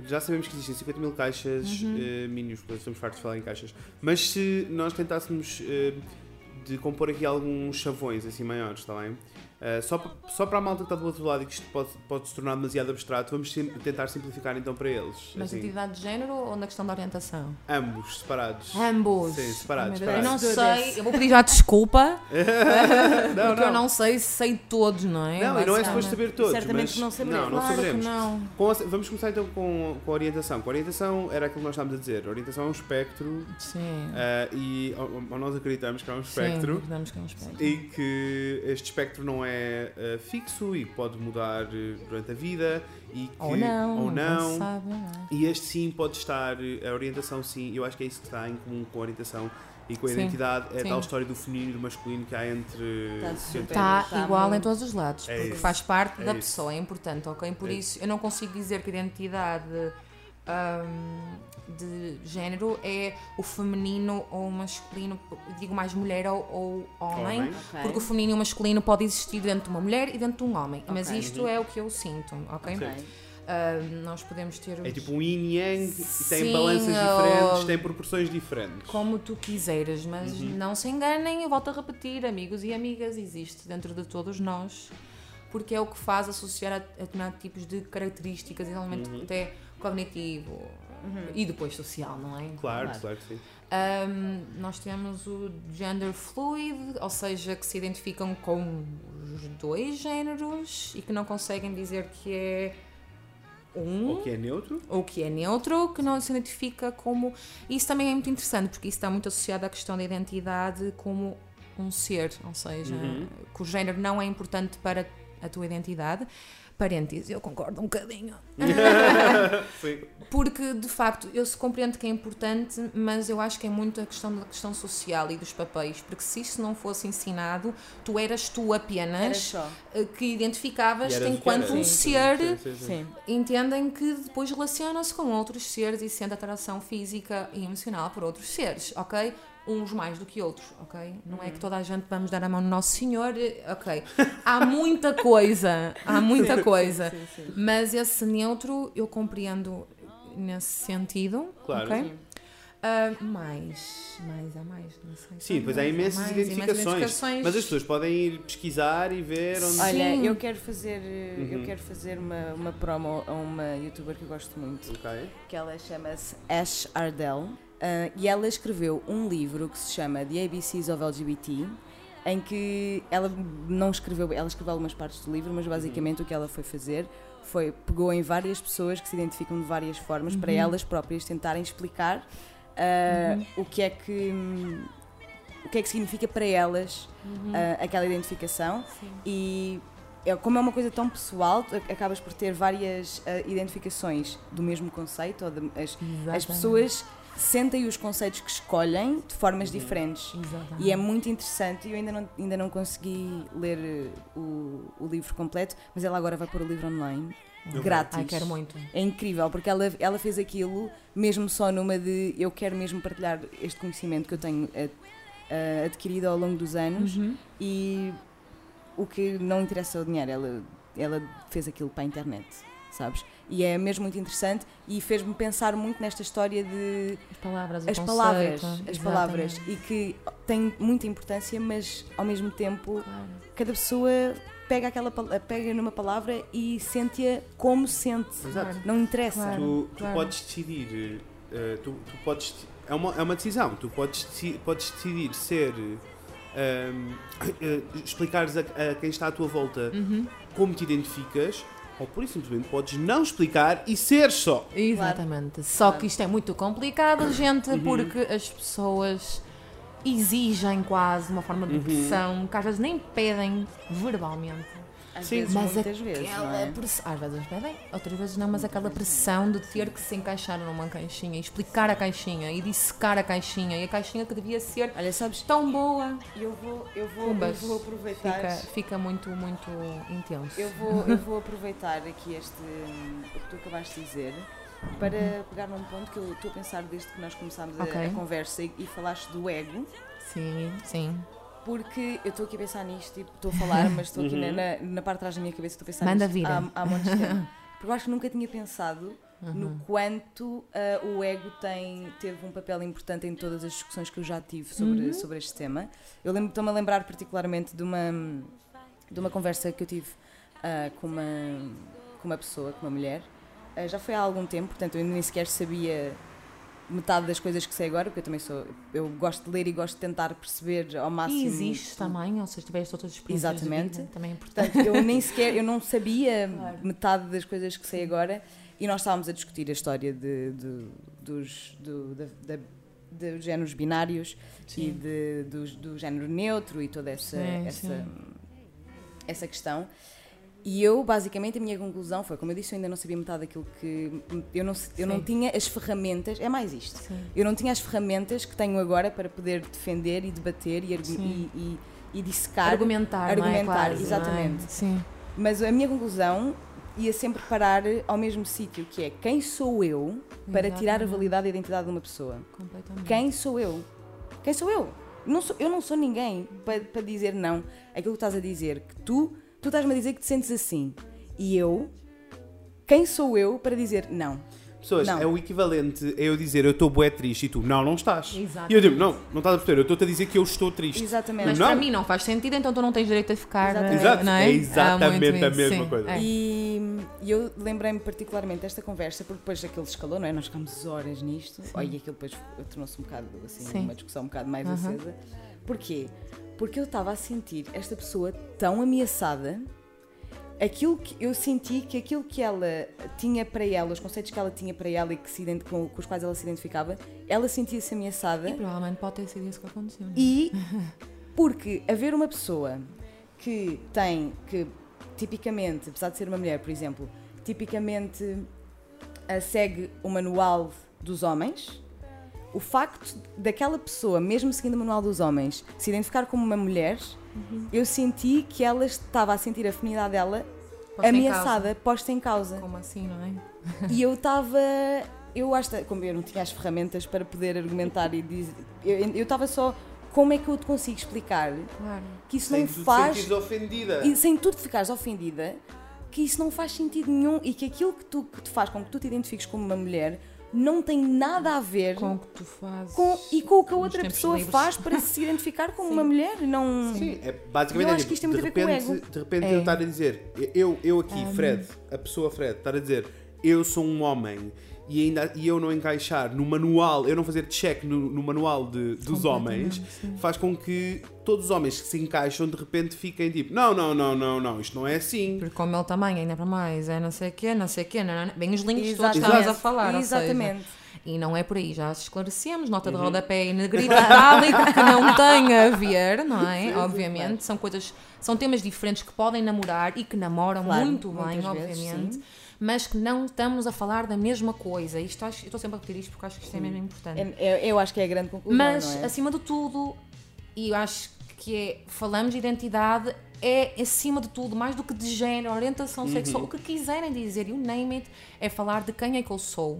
já sabemos que existem 50 mil caixas Uhum. mínimos, porque estamos fartos de falar em caixas, mas se nós tentássemos eh, de compor aqui alguns chavões assim maiores, está bem? Eh, só, só para a malta que está do outro lado e que isto pode, pode se tornar demasiado abstrato, vamos sim- tentar simplificar então para eles. Mas assim, identidade de género ou na questão da orientação? ambos, separados. Ambos. Sim, separados, separados. Eu não sei, eu vou pedir já desculpa, Não, porque eu não sei se sei todos, não é? Não, e não é suposto saber todos. Certamente mas que não saberemos. Não, não Claro saberemos. não. Com a- vamos começar então com, com a orientação. Com a orientação era aquilo que nós estávamos a dizer. A orientação é um espectro Sim. ah, e ou, ou nós acreditamos que é um espectro Sim, digamos que é um espectro. e que este espectro não é ah, fixo e pode mudar eh, durante a vida e que, Ou não, ou não. se sabe, não é? E este sim pode estar, a orientação sim, eu acho que é isso que está em comum com a orientação e com a Sim, identidade, é a sim. tal história do feminino e do masculino que há entre. Tá entre- super. Está Tá igual em todos os lados, É porque isso, faz parte é da isso. pessoa, é importante, ok? Por É isso eu não consigo dizer que a identidade hum, de género é o feminino ou o masculino, digo mais mulher ou, ou homem, Homem. Ok. porque o feminino e o masculino pode existir dentro de uma mulher e dentro de um homem, mas Ok. isto é o que eu sinto, ok? Ok. Hum, nós podemos ter É os- tipo um yin e yang e tem Sim, balanças ou- diferentes, tem proporções diferentes. como tu quiseres, mas Uhum. não se enganem, eu volto a repetir, amigos e amigas, existe dentro de todos nós, porque é o que faz associar a, a determinados tipos de características, eventualmente Uhum. até cognitivo e depois social, não é? Claro, Claro. claro que sim. Ahm, nós temos o gender fluid, ou seja, que se identificam com os dois géneros e que não conseguem dizer que é um Ou que é neutro. ou que é neutro, que não se identifica como. Isso também é muito interessante, porque isso está muito associado à questão da identidade como um ser, ou seja, Uhum. que o género não é importante para a tua identidade. Parênteses, eu concordo um bocadinho. Sim. Porque, de facto, eu se compreendo que é importante, mas eu acho que é muito a questão da questão social e dos papéis, porque se isso não fosse ensinado, tu eras tu apenas eh, que identificavas enquanto um Sim, ser sim, sim, sim. Sim. entendem que depois relacionam-se com outros seres e sente atração física e emocional por outros seres, ok? Uns mais do que outros, ok? Não é que toda a gente vamos dar a mão no Nosso Senhor, eh, ok? Há muita coisa, há muita coisa. Sim, sim. Mas esse neutro eu compreendo nesse sentido, Claro. ok? Sim. Ah, mais, mais, há mais, não sei. Sim, pois há imensas mais, identificações, identificações. Mas as pessoas podem ir pesquisar e ver onde. Olha, Sim. eu quero fazer, eh, Uhum. eu quero fazer uma, uma promo a uma youtuber que eu gosto muito, Ok. que ela chama-se Ash Ardell, ah, e ela escreveu um livro que se chama The ABCs of LGBT, em que ela não escreveu, ela escreveu algumas partes do livro, mas basicamente o que ela foi fazer foi pegou em várias pessoas que se identificam de várias formas para elas próprias tentarem explicar ah, o que é que o que é que significa para elas ah, aquela identificação. Sim. e é, como é uma coisa tão pessoal, acabas por ter várias ah, identificações do mesmo conceito, ou de- as, as pessoas sentem os conceitos que escolhem de formas diferentes. Exatamente. E é muito interessante, e eu ainda não, ainda não consegui ler eh, o, o livro completo, mas ela agora vai pôr o livro online, grátis. Ai, quero muito. É incrível, porque ela, ela fez aquilo mesmo só numa de eu quero mesmo partilhar este conhecimento que eu tenho eh, eh, adquirido ao longo dos anos Uhum. e o que não interessa é o dinheiro, ela, ela fez aquilo para a internet, sabes? E é mesmo muito interessante e fez-me pensar muito nesta história de As palavras, as conceito, palavras, as exatamente. palavras e que tem muita importância, mas ao mesmo tempo Claro. cada pessoa pega aquela pega numa palavra e sente-a como sente. Exato. Não interessa. Claro. Tu, tu claro. podes decidir, eh, tu, tu podes, é uma, é uma decisão, tu podes, podes decidir ser, ehm, eh, explicares a, a quem está à tua volta Uhum. como te identificas, ou por isso simplesmente podes não explicar e ser só. Exatamente. Só Claro. que isto é muito complicado, gente, Uhum. porque as pessoas exigem quase uma forma de Uhum. pressão que às vezes nem pedem verbalmente. Às Sim. vezes, Mas muitas vezes, é? pressão, às vezes pedem, outras vezes não, mas aquela pressão de ter que se encaixar numa caixinha, explicar a caixinha e dissecar a caixinha e a caixinha que devia ser Olha, sabes, tão boa, eu vou, eu vou, eu Pumbas. vou aproveitar. fica, fica muito, muito intenso. Eu vou, eu vou aproveitar aqui este o que tu acabaste de dizer para pegar num ponto que eu estou a pensar desde que nós começámos a- Ok. a, conversa e, e falaste do ego, Sim, sim. Porque eu estou aqui a pensar nisto e estou a falar, mas estou aqui na, Uhum. na, na parte de trás da minha cabeça, estou a pensar Manda nisto há, há muito tempo. Porque eu acho que nunca tinha pensado no quanto ah, o ego tem, teve um papel importante em todas as discussões que eu já tive sobre, sobre este tema. Eu estou-me a lembrar particularmente de uma, de uma conversa que eu tive ah, com, uma, com uma pessoa, com uma mulher. Ah, já foi há algum tempo, portanto eu ainda nem sequer sabia metade das coisas que sei agora, porque eu também sou. Eu gosto de ler e gosto de tentar perceber ao máximo. E existe também, ou seja, tiveste outras experiências Exatamente. vida, também é importante. Portanto, eu nem sequer, eu não sabia Claro. metade das coisas que sei agora e nós estávamos a discutir a história de, de- dos, do, da, da- dos géneros binários e Sim. de, do, do género neutro e toda essa, Sim, essa, sim. essa questão. E eu, basicamente, a minha conclusão foi, como eu disse, eu ainda não sabia metade daquilo que. Eu não, eu não tinha as ferramentas, é mais isto. Sim. Eu não tinha as ferramentas que tenho agora para poder defender e debater e, e, e, e dissecar. Argumentar, é? argumentar, Quase, é? exatamente. Sim. Mas a minha conclusão ia sempre parar ao mesmo sítio, que é quem sou eu para tirar a Exatamente. validade e a identidade de uma pessoa? Completamente. Quem sou eu? Quem sou eu? Não sou, eu não sou ninguém para, para dizer não. Aquilo que estás a dizer, que tu, tu estás-me a dizer que te sentes assim. E eu, quem sou eu para dizer não? Pessoas, Não. é o equivalente a eu dizer eu estou bué triste e tu não, não estás. Exato. E eu digo, não, não estás a perceber, eu estou-te a dizer que eu estou triste. Exatamente. Mas Não. para mim não faz sentido, então tu não tens direito a ficar. Exatamente. Exato, não é? é exatamente muito a mesma sim. coisa. É. E, e eu lembrei-me particularmente desta conversa, porque depois aquilo escalou, não é? Nós ficámos horas nisto. Olha, e aquilo depois tornou-se um bocado assim, Sim. uma discussão um bocado mais Aham. acesa. Porquê? Porque eu estava a sentir esta pessoa tão ameaçada. Aquilo que eu senti que aquilo que ela tinha para ela, os conceitos que ela tinha para ela e que se com, com os quais ela se identificava, ela sentia-se ameaçada. E provavelmente pode ter sido isso que aconteceu. não é? E porque haver uma pessoa que tem, que tipicamente, apesar de ser uma mulher, por exemplo, tipicamente segue o manual dos homens, o facto daquela pessoa, mesmo seguindo o manual dos homens, se identificar como uma mulher, eu senti que ela estava a sentir a afinidade dela Posta em ameaçada, posta em causa. Como assim, não é? E eu estava. eu acho que, como eu não tinha as ferramentas para poder argumentar e dizer. Eu estava só. Como é que eu te consigo explicar Claro. que isso Sem não tu faz. sentires ofendida. E sem tu te ficares ofendida, que isso não faz sentido nenhum e que aquilo que tu que te faz com que tu te identifiques como uma mulher não tem nada a ver Com o que tu fazes. com- e com o que a outra pessoa livres. faz para se identificar como uma mulher. Não. Sim, é basicamente Eu é acho tipo, que isto tem muito de a ver com o repente, ego. de repente É. eu estar a dizer, eu, eu aqui, Fred, a pessoa Fred, estar a dizer, eu sou um homem e, ainda, e eu não encaixar no manual, eu não fazer check no, no manual de, dos homens, faz com que todos os homens que se encaixam de repente fiquem tipo, não, não, não, não, não, isto não é assim. Porque como ele também, ainda para mais, é não sei o quê, não sei o quê, não, não, não. bem os links todos Exatamente. estávamos a falar. ou Exatamente. seja, e não é por aí, já esclarecemos, nota de rodapé em negrita itálico que não tem a ver, não é? Obviamente, são coisas, são temas diferentes que podem namorar e que namoram Claro, muito bem, vezes, obviamente. sim. Mas que não estamos a falar da mesma coisa. Isto acho, eu estou sempre a repetir isto porque acho que isto é mesmo importante. É- é- eu acho que é a grande conclusão. Mas, é? acima de tudo, e eu acho que é, falamos de identidade, é acima de tudo, mais do que de género, orientação sexual, o que quiserem dizer, you name it, é falar de quem é que eu sou.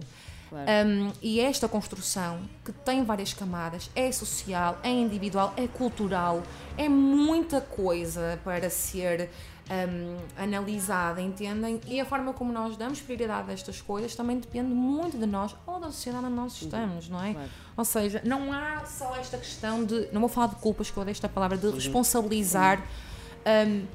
Claro. Um, e esta construção, que tem várias camadas, é social, é individual, é cultural, é muita coisa para ser um, analisada, entendem? E a forma como nós damos prioridade a estas coisas também depende muito de nós ou da sociedade onde nós estamos, não é? Claro. Ou seja, não há só esta questão de. Não vou falar de culpas, que eu odeio esta palavra, de responsabilizar um,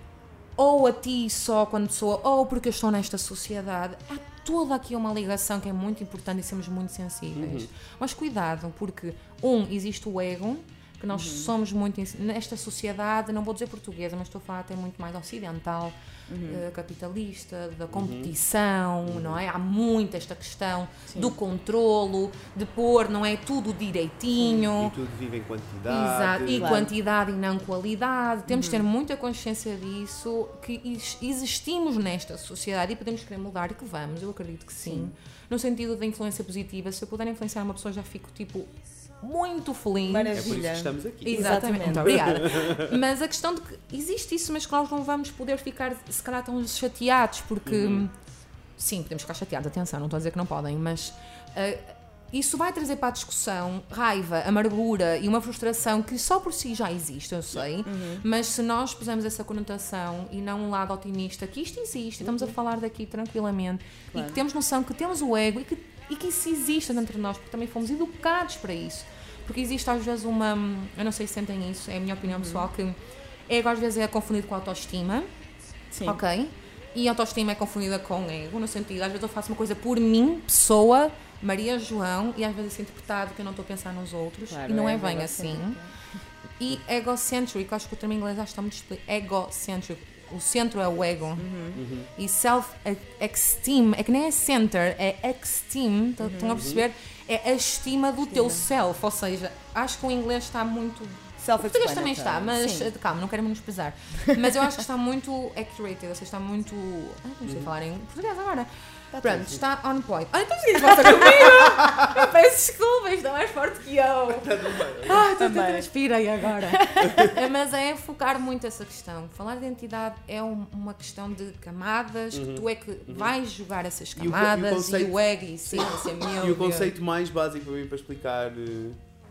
ou a ti só quando pessoa, ou porque eu estou nesta sociedade. Há toda aqui uma ligação que é muito importante e somos muito sensíveis. Mas cuidado, porque, um, existe o ego, que nós somos muito. Nesta sociedade, não vou dizer portuguesa, mas estou a falar até muito mais ocidental, eh, capitalista, da competição, não é? Há muito esta questão do controlo, de pôr, não é? Tudo direitinho. E tudo vive em quantidade. Exato, e Claro. quantidade e não qualidade. Temos de ter muita consciência disso, que ex- existimos nesta sociedade e podemos querer mudar e que vamos, eu acredito que sim. No sentido da influência positiva, se eu puder influenciar uma pessoa, já fico tipo muito feliz. Maravilha. É por isso que estamos aqui. Exatamente, obrigada. mas a questão de que existe isso, mas que nós não vamos poder ficar, se calhar, tão chateados, porque. Sim, podemos ficar chateados, atenção, não estou a dizer que não podem, mas. ah, isso vai trazer para a discussão raiva, amargura e uma frustração que só por si já existe, eu sei, mas se nós pusermos essa conotação e não um lado otimista, que isto existe, e estamos a falar daqui tranquilamente, e que temos noção que temos o ego e que, e que isso existe dentro de nós, porque também fomos educados para isso. Porque existe às vezes uma. Eu não sei se sentem isso, é a minha opinião pessoal, que ego às vezes é confundido com autoestima. Sim. Ok? E autoestima é confundida com ego, no sentido, às vezes eu faço uma coisa por mim, pessoa, Maria João, e às vezes é interpretado que eu não estou a pensar nos outros, Claro, e não é, é bem assim. E egocentric, acho que o termo em inglês acho que está muito explícito. O centro é o ego. Uhum. E self-esteem, é que nem é center, é esteem, tá- Uhum. estão a perceber? É a estima do teu self, ou seja, acho que o inglês está muito o português também está, mas Sim. eh, calma, não quero menosprezar. Mas eu acho que está muito accurate, ou seja, está muito. Ah, não Uhum. sei falar em português agora. Tá Pronto, está on point. Ah, então seguinte, volta comigo! Eu peço desculpa, isto é mais forte que eu. Ah, tu Também. transpirei agora. É, Mas é focar muito essa questão. Falar de identidade é um- uma questão de camadas, que tu é que vais jogar essas E o co- e o camadas e o, conceito- ego e sim, ser meu. E o conceito mais básico para mim para explicar.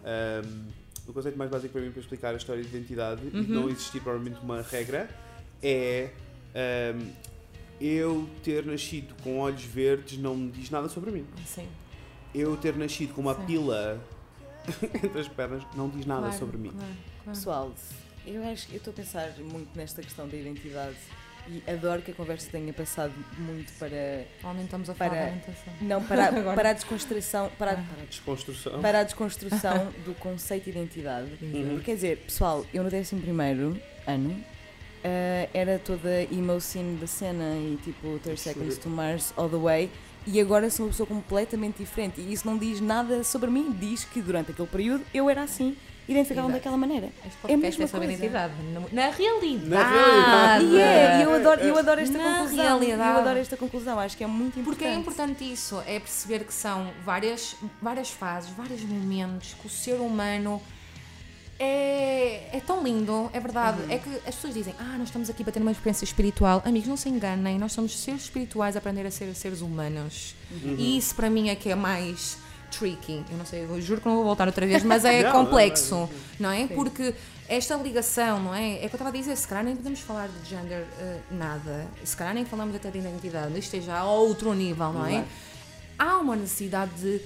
eh, um, o conceito mais básico para mim para explicar a história de identidade e de Uhum. não existir provavelmente uma regra é. um, eu ter nascido com olhos verdes não me diz nada sobre mim. Sim, Eu ter nascido com uma Sim. pila entre as pernas não diz nada claro, sobre mim. claro, claro. Pessoal, eu acho que eu estou a pensar muito nesta questão da identidade e adoro que a conversa tenha passado muito para. Aumentamos a falar Para-. Não, para, para a desconstrução. Para, a- Ah. para a des- Desconstrução. para a desconstrução do conceito de identidade. Uhum. Quer dizer, pessoal, eu no 11 ano eh, era toda emo scene da cena e tipo 30 Seconds to Mars all the way e agora sou uma pessoa completamente diferente e isso não diz nada sobre mim, diz que durante aquele período eu era assim, identificava-me Exato. daquela maneira. É a mesma é sobre coisa. identidade. Na, realidade. Na realidade. E é, e eu adoro, eu adoro esta Na conclusão. realidade. Eu adoro esta conclusão, acho que é muito importante. Porque é importante isso, é perceber que são várias, várias fases, vários momentos que o ser humano é, é é tão lindo, é verdade. É que as pessoas dizem, ah, nós estamos aqui para ter uma experiência espiritual. Amigos, não se enganem, nós somos seres espirituais a aprender a ser seres humanos. E isso para mim é que é mais tricky. Eu não sei, eu juro que não vou voltar outra vez, mas é Não, complexo, não é? Porque esta ligação, não é? É que eu estava a dizer, se calhar nem podemos falar de gender eh, nada, se calhar nem falamos até de identidade, isto é já a outro nível, não é? Claro. Há uma necessidade de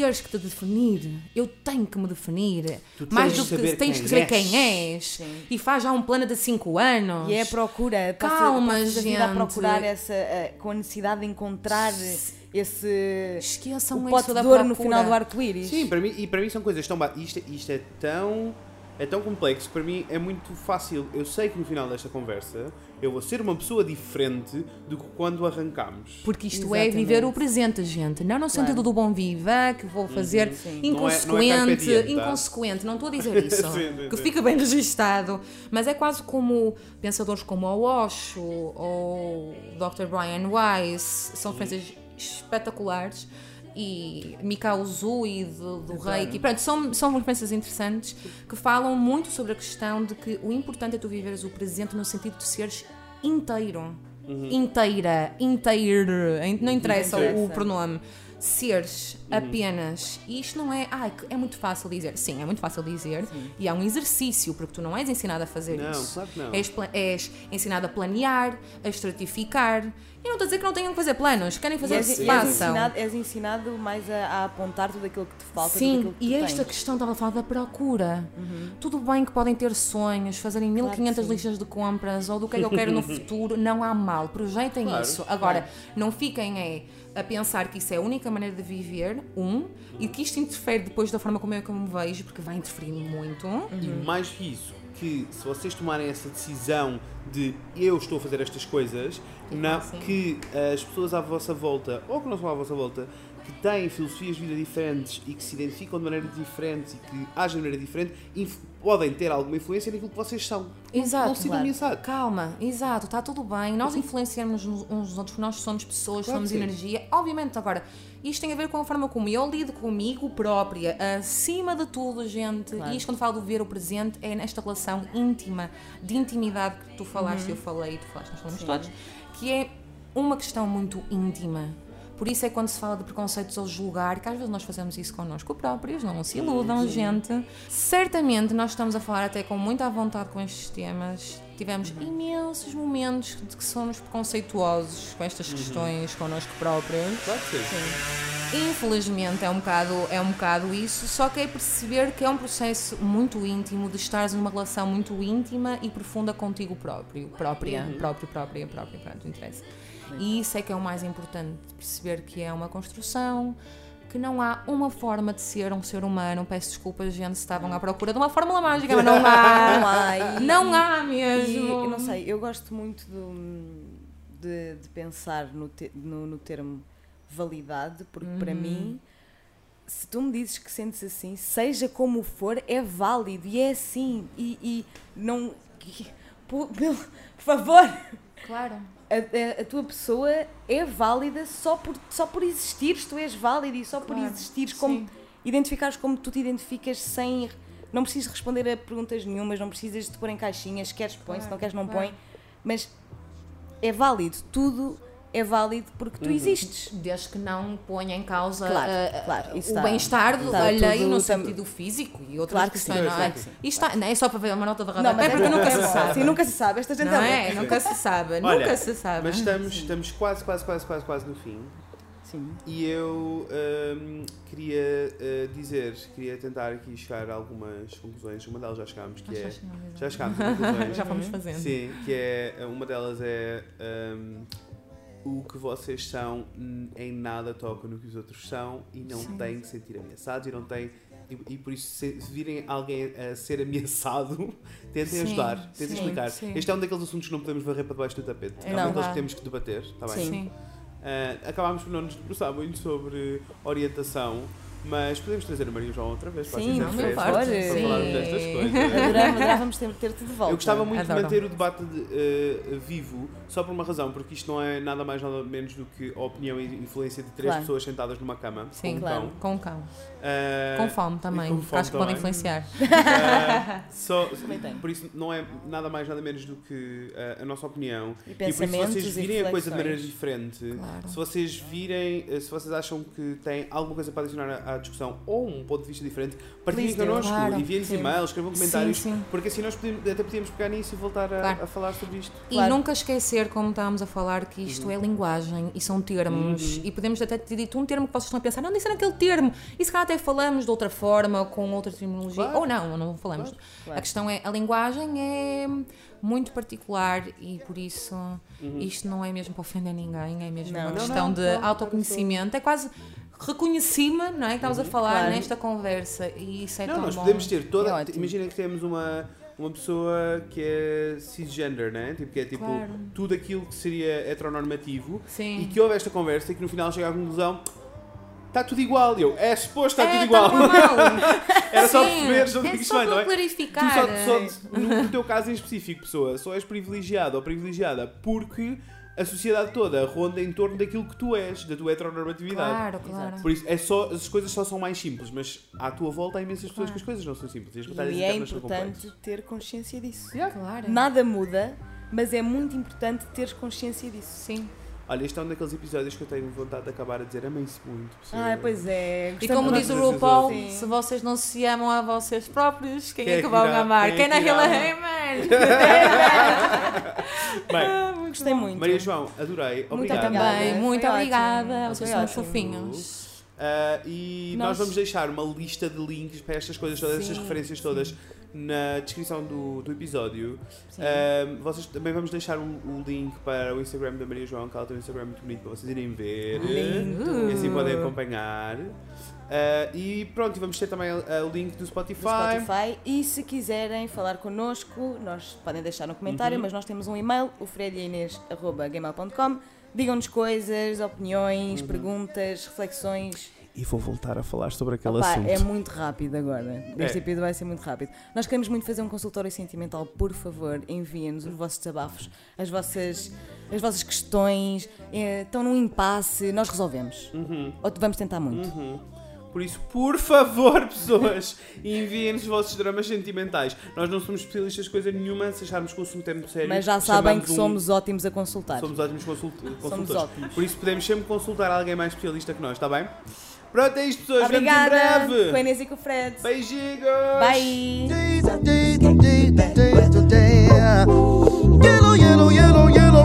teres que te definir, eu tenho que me definir, Tu mais do que tens que saber quem és, Sim. e faz já um plano de 5 anos. E é a procura. passa- Calma, passas a vida a gente. procurar essa. eh, com a necessidade de encontrar esse. Esqueçam o isso pote da de ouro procura. no final do arco-íris. Sim, para mim, e para mim são coisas tão. Isto, isto é tão. É tão complexo que para mim é muito fácil. Eu sei que no final desta conversa eu vou ser uma pessoa diferente do que quando arrancámos. Porque isto é Exatamente. viver o presente, gente. Não no sentido do bom viva, que vou fazer sim. Não é- não é inconsequente, tá? inconsequente, não estou a dizer isso. Sim, sim, que sim. fica bem registado. Mas é quase como pensadores como o Osho ou Dr. Brian Weiss, são referências espetaculares. E Mikao Uzui do, do Reiki, pronto, são, são referências interessantes que falam muito sobre a questão de que o importante é tu viveres o presente no sentido de seres inteiro inteira, inteiro, não interessa o interessa. pronome. Seres apenas. E isto não é. Ai, que é muito fácil dizer. Sim, é muito fácil dizer. E é um exercício, porque tu não és ensinado a fazer Não, isso. claro que não. És, és ensinado a planear, a estratificar. E não estou a dizer que não tenham que fazer planos. Querem E fazer, és, e és façam. ensinado, és ensinado mais a, a apontar tudo aquilo que te falta. Sim, tudo aquilo que e tu esta tens. questão estava a falar da procura. Tudo bem que podem ter sonhos, fazerem Claro 1500 que sim. listas de compras ou do que é que eu quero no futuro, não há mal. Projetem Claro, isso. Agora, não fiquem é, a pensar que isso é a única maneira de viver, um, e que isto interfere depois da forma como eu, como me vejo, porque vai interferir muito. E mais que isso, que se vocês tomarem essa decisão de eu estou a fazer estas coisas, não, assim. que as pessoas à vossa volta, ou que não são à vossa volta, que têm filosofias de vida diferentes e que se identificam de maneira diferente e que agem de maneira diferente, podem ter alguma influência naquilo que vocês são. Exato. Não se sintam claro. ameaçados. Calma, exato, está tudo bem. Nós influenciamos uns nos outros, porque nós somos pessoas, Claro somos energia. Obviamente, agora, isto tem a ver com a forma como eu lido comigo própria, acima de tudo, gente. Claro. E isto, quando falo de ver o presente, é nesta relação íntima, de intimidade que tu falaste, eu falei, tu falaste, nós falamos Sim. todos, que é uma questão muito íntima. Por isso é quando se fala de preconceitos ou julgar, que às vezes nós fazemos isso connosco próprios, não se iludam, gente. Certamente nós estamos a falar até com muita vontade com estes temas. Tivemos imensos momentos de que somos preconceituosos com estas questões connosco próprios. Claro que sim. Infelizmente é um, bocado, é um bocado isso, só que é perceber que é um processo muito íntimo de estares numa relação muito íntima e profunda contigo próprio, própria, próprio, própria, própria, pronto, não E isso é que é o mais importante, perceber que é uma construção, que não há uma forma de ser um ser humano. Peço desculpas, gente, se estavam à procura de uma fórmula mágica, mas não Não há. há. e- Não há E mesmo. eu não sei, eu gosto muito do- de, de pensar no, te- no, no termo validade, porque Uhum. para mim, se tu me dizes que sentes assim, seja como for, é válido e é assim. E, e não. por, por favor, Claro. A, a- tua pessoa é válida só por, só por existires, tu és válido e só por Claro, existires como sim. identificares como tu te identificas sem não precisas responder a perguntas nenhumas, não precisas de pôr em caixinhas, queres põe, se não queres não claro. põe, mas é válido, tudo é válido porque tu existes. Desde que não ponha em causa Claro, ah, claro, isso o bem-estar do alheio no sentido físico e outras Claro que sim, questões, não é? claro que sim. Isto está, não é só para ver uma nota de Não, rodapé, mas porque é nunca se é sabe. Sim, nunca se sabe, esta gente Não é é? Nunca se sabe, Olha, nunca se sabe. Mas estamos, estamos quase, quase, quase, quase, quase no fim. Sim. E eu hum, queria uh, dizer, queria tentar aqui chegar a algumas conclusões. Uma delas já chegámos, que é. já chegamos, Já chegámos a conclusões. Já fomos fazendo. Sim, que é. Uma delas é. hum, o que vocês são hum, em nada toca no que os outros são e não Sim. têm que se sentir ameaçados e não têm. E, e por isso, se virem alguém a ser ameaçado, tentem Sim, ajudar, tentem sim, explicar. Este é um daqueles assuntos que não podemos varrer para debaixo do tapete. É É, um daqueles que temos que debater, está bem? Sim. Uh, acabámos por não nos debruçar muito sobre orientação, Mas podemos trazer a Maria João outra vez para Sim, a Festa, favor. para Sim. falarmos destas coisas. Adorava- Adorávamos ter- ter-te de volta. Eu gostava muito Adoro. de manter o debate de, eh, vivo, só por uma razão, porque isto não é nada mais nada menos do que a opinião e influência de três Claro. pessoas sentadas numa cama Sim, com um claro. cão. Com cão. Eh, Com fome também. com fome acho que pode também. influenciar. eh, só- Também tem. por isso não é nada mais nada menos do que eh, a nossa opinião. E E por isso se vocês virem a coisa de maneira diferente, Claro. se vocês virem, se vocês acham que têm alguma coisa para adicionar à, à discussão ou um ponto de vista diferente, partilhem connosco, Claro. enviem-nos e-mails, escrevam comentários, Sim, sim. porque assim nós podemos, até podíamos pegar nisso e voltar a, Claro. a falar sobre isto. E Claro. nunca esquecer, como estávamos a falar, que isto é linguagem e são termos. Uhum. E podemos até ter dito um termo que vocês estão a pensar, não, disse naquele termo. E se calhar até falamos de outra forma, com outra terminologia. Claro. Ou não, não falamos. Claro. A questão é, a linguagem é muito particular e por isso isto não é mesmo para ofender ninguém, é mesmo Não. uma Não, questão não, de autoconhecimento. É quase reconheci-me, não é? Que estávamos a falar Claro. nesta conversa e isso é Não, tão nós bom. podemos ter toda. É. Imaginem que temos uma, uma pessoa que é cisgender, né? Tipo, que é tipo Claro. tudo aquilo que seria heteronormativo Sim. e que houve esta conversa e que no final chega à conclusão. Está tudo igual. E Eu, é suposto, está é, tudo igual. tá mal. Era só perceberes onde é é que isto só vai, não para é? clarificar. Tu só, só no, no teu caso em específico, pessoa, só és privilegiado ou privilegiada porque a sociedade toda ronda em torno daquilo que tu és, da tua heteronormatividade. Claro, claro. Por isso, é só, as coisas só são mais simples, mas à tua volta há imensas pessoas Claro. que as coisas não são simples. E as batalhas E é importante ter consciência disso. Claro. Nada muda, mas é muito importante teres consciência disso. Sim. Olha, este é um daqueles episódios que eu tenho vontade de acabar a dizer amem-se muito. Ah, pois é. E como muito diz o RuPaul, outros. se vocês não se amam a vocês próprios, quem, Quem é é que vão amar? Quem Quem é na que irá? Hilla Hammer? Bem, Gostei muito. Maria João, adorei. Muito Obrigado. obrigada. Também, Foi muito obrigada. Vocês são ótimo. fofinhos. Ah, e nós... Nós- vamos deixar uma lista de links para estas coisas todas, estas Sim, referências todas na descrição do, do episódio. Sim. Ah, vocês também vamos deixar um, um link para o Instagram da Maria João, que ela tem um Instagram muito bonito para vocês irem ver. Lindo. E assim podem acompanhar. Ah, e pronto, vamos ter também ah, o link do do Spotify. Spotify. E se quiserem falar connosco, nós podem deixar no comentário, Uhum. mas nós temos um e-mail, o Digam-nos coisas, opiniões, Uhum. perguntas, reflexões. E vou voltar a falar sobre aquele Opa, assunto. é muito rápido agora. Este É. episódio vai ser muito rápido. Nós queremos muito fazer um consultório sentimental. Por favor, enviem-nos os vossos desabafos, as vossas, as vossas questões. eh, estão num impasse, nós resolvemos. Uhum. Ou vamos tentar muito. Uhum. Por isso, por favor, pessoas, enviem-nos os vossos dramas sentimentais. Nós não somos especialistas de coisa nenhuma, se acharmos que o assunto é muito sério. Mas já sabem que um- somos ótimos a consultar. Somos ótimos consult consultores. ótimos. Por isso podemos sempre consultar alguém mais especialista que nós, está bem? Pronto, é isto, pessoas. Obrigada. Vemos em Com a breve. Inês e com o Fred. Beijinhos. Bye. Yellow, yellow, yellow, yellow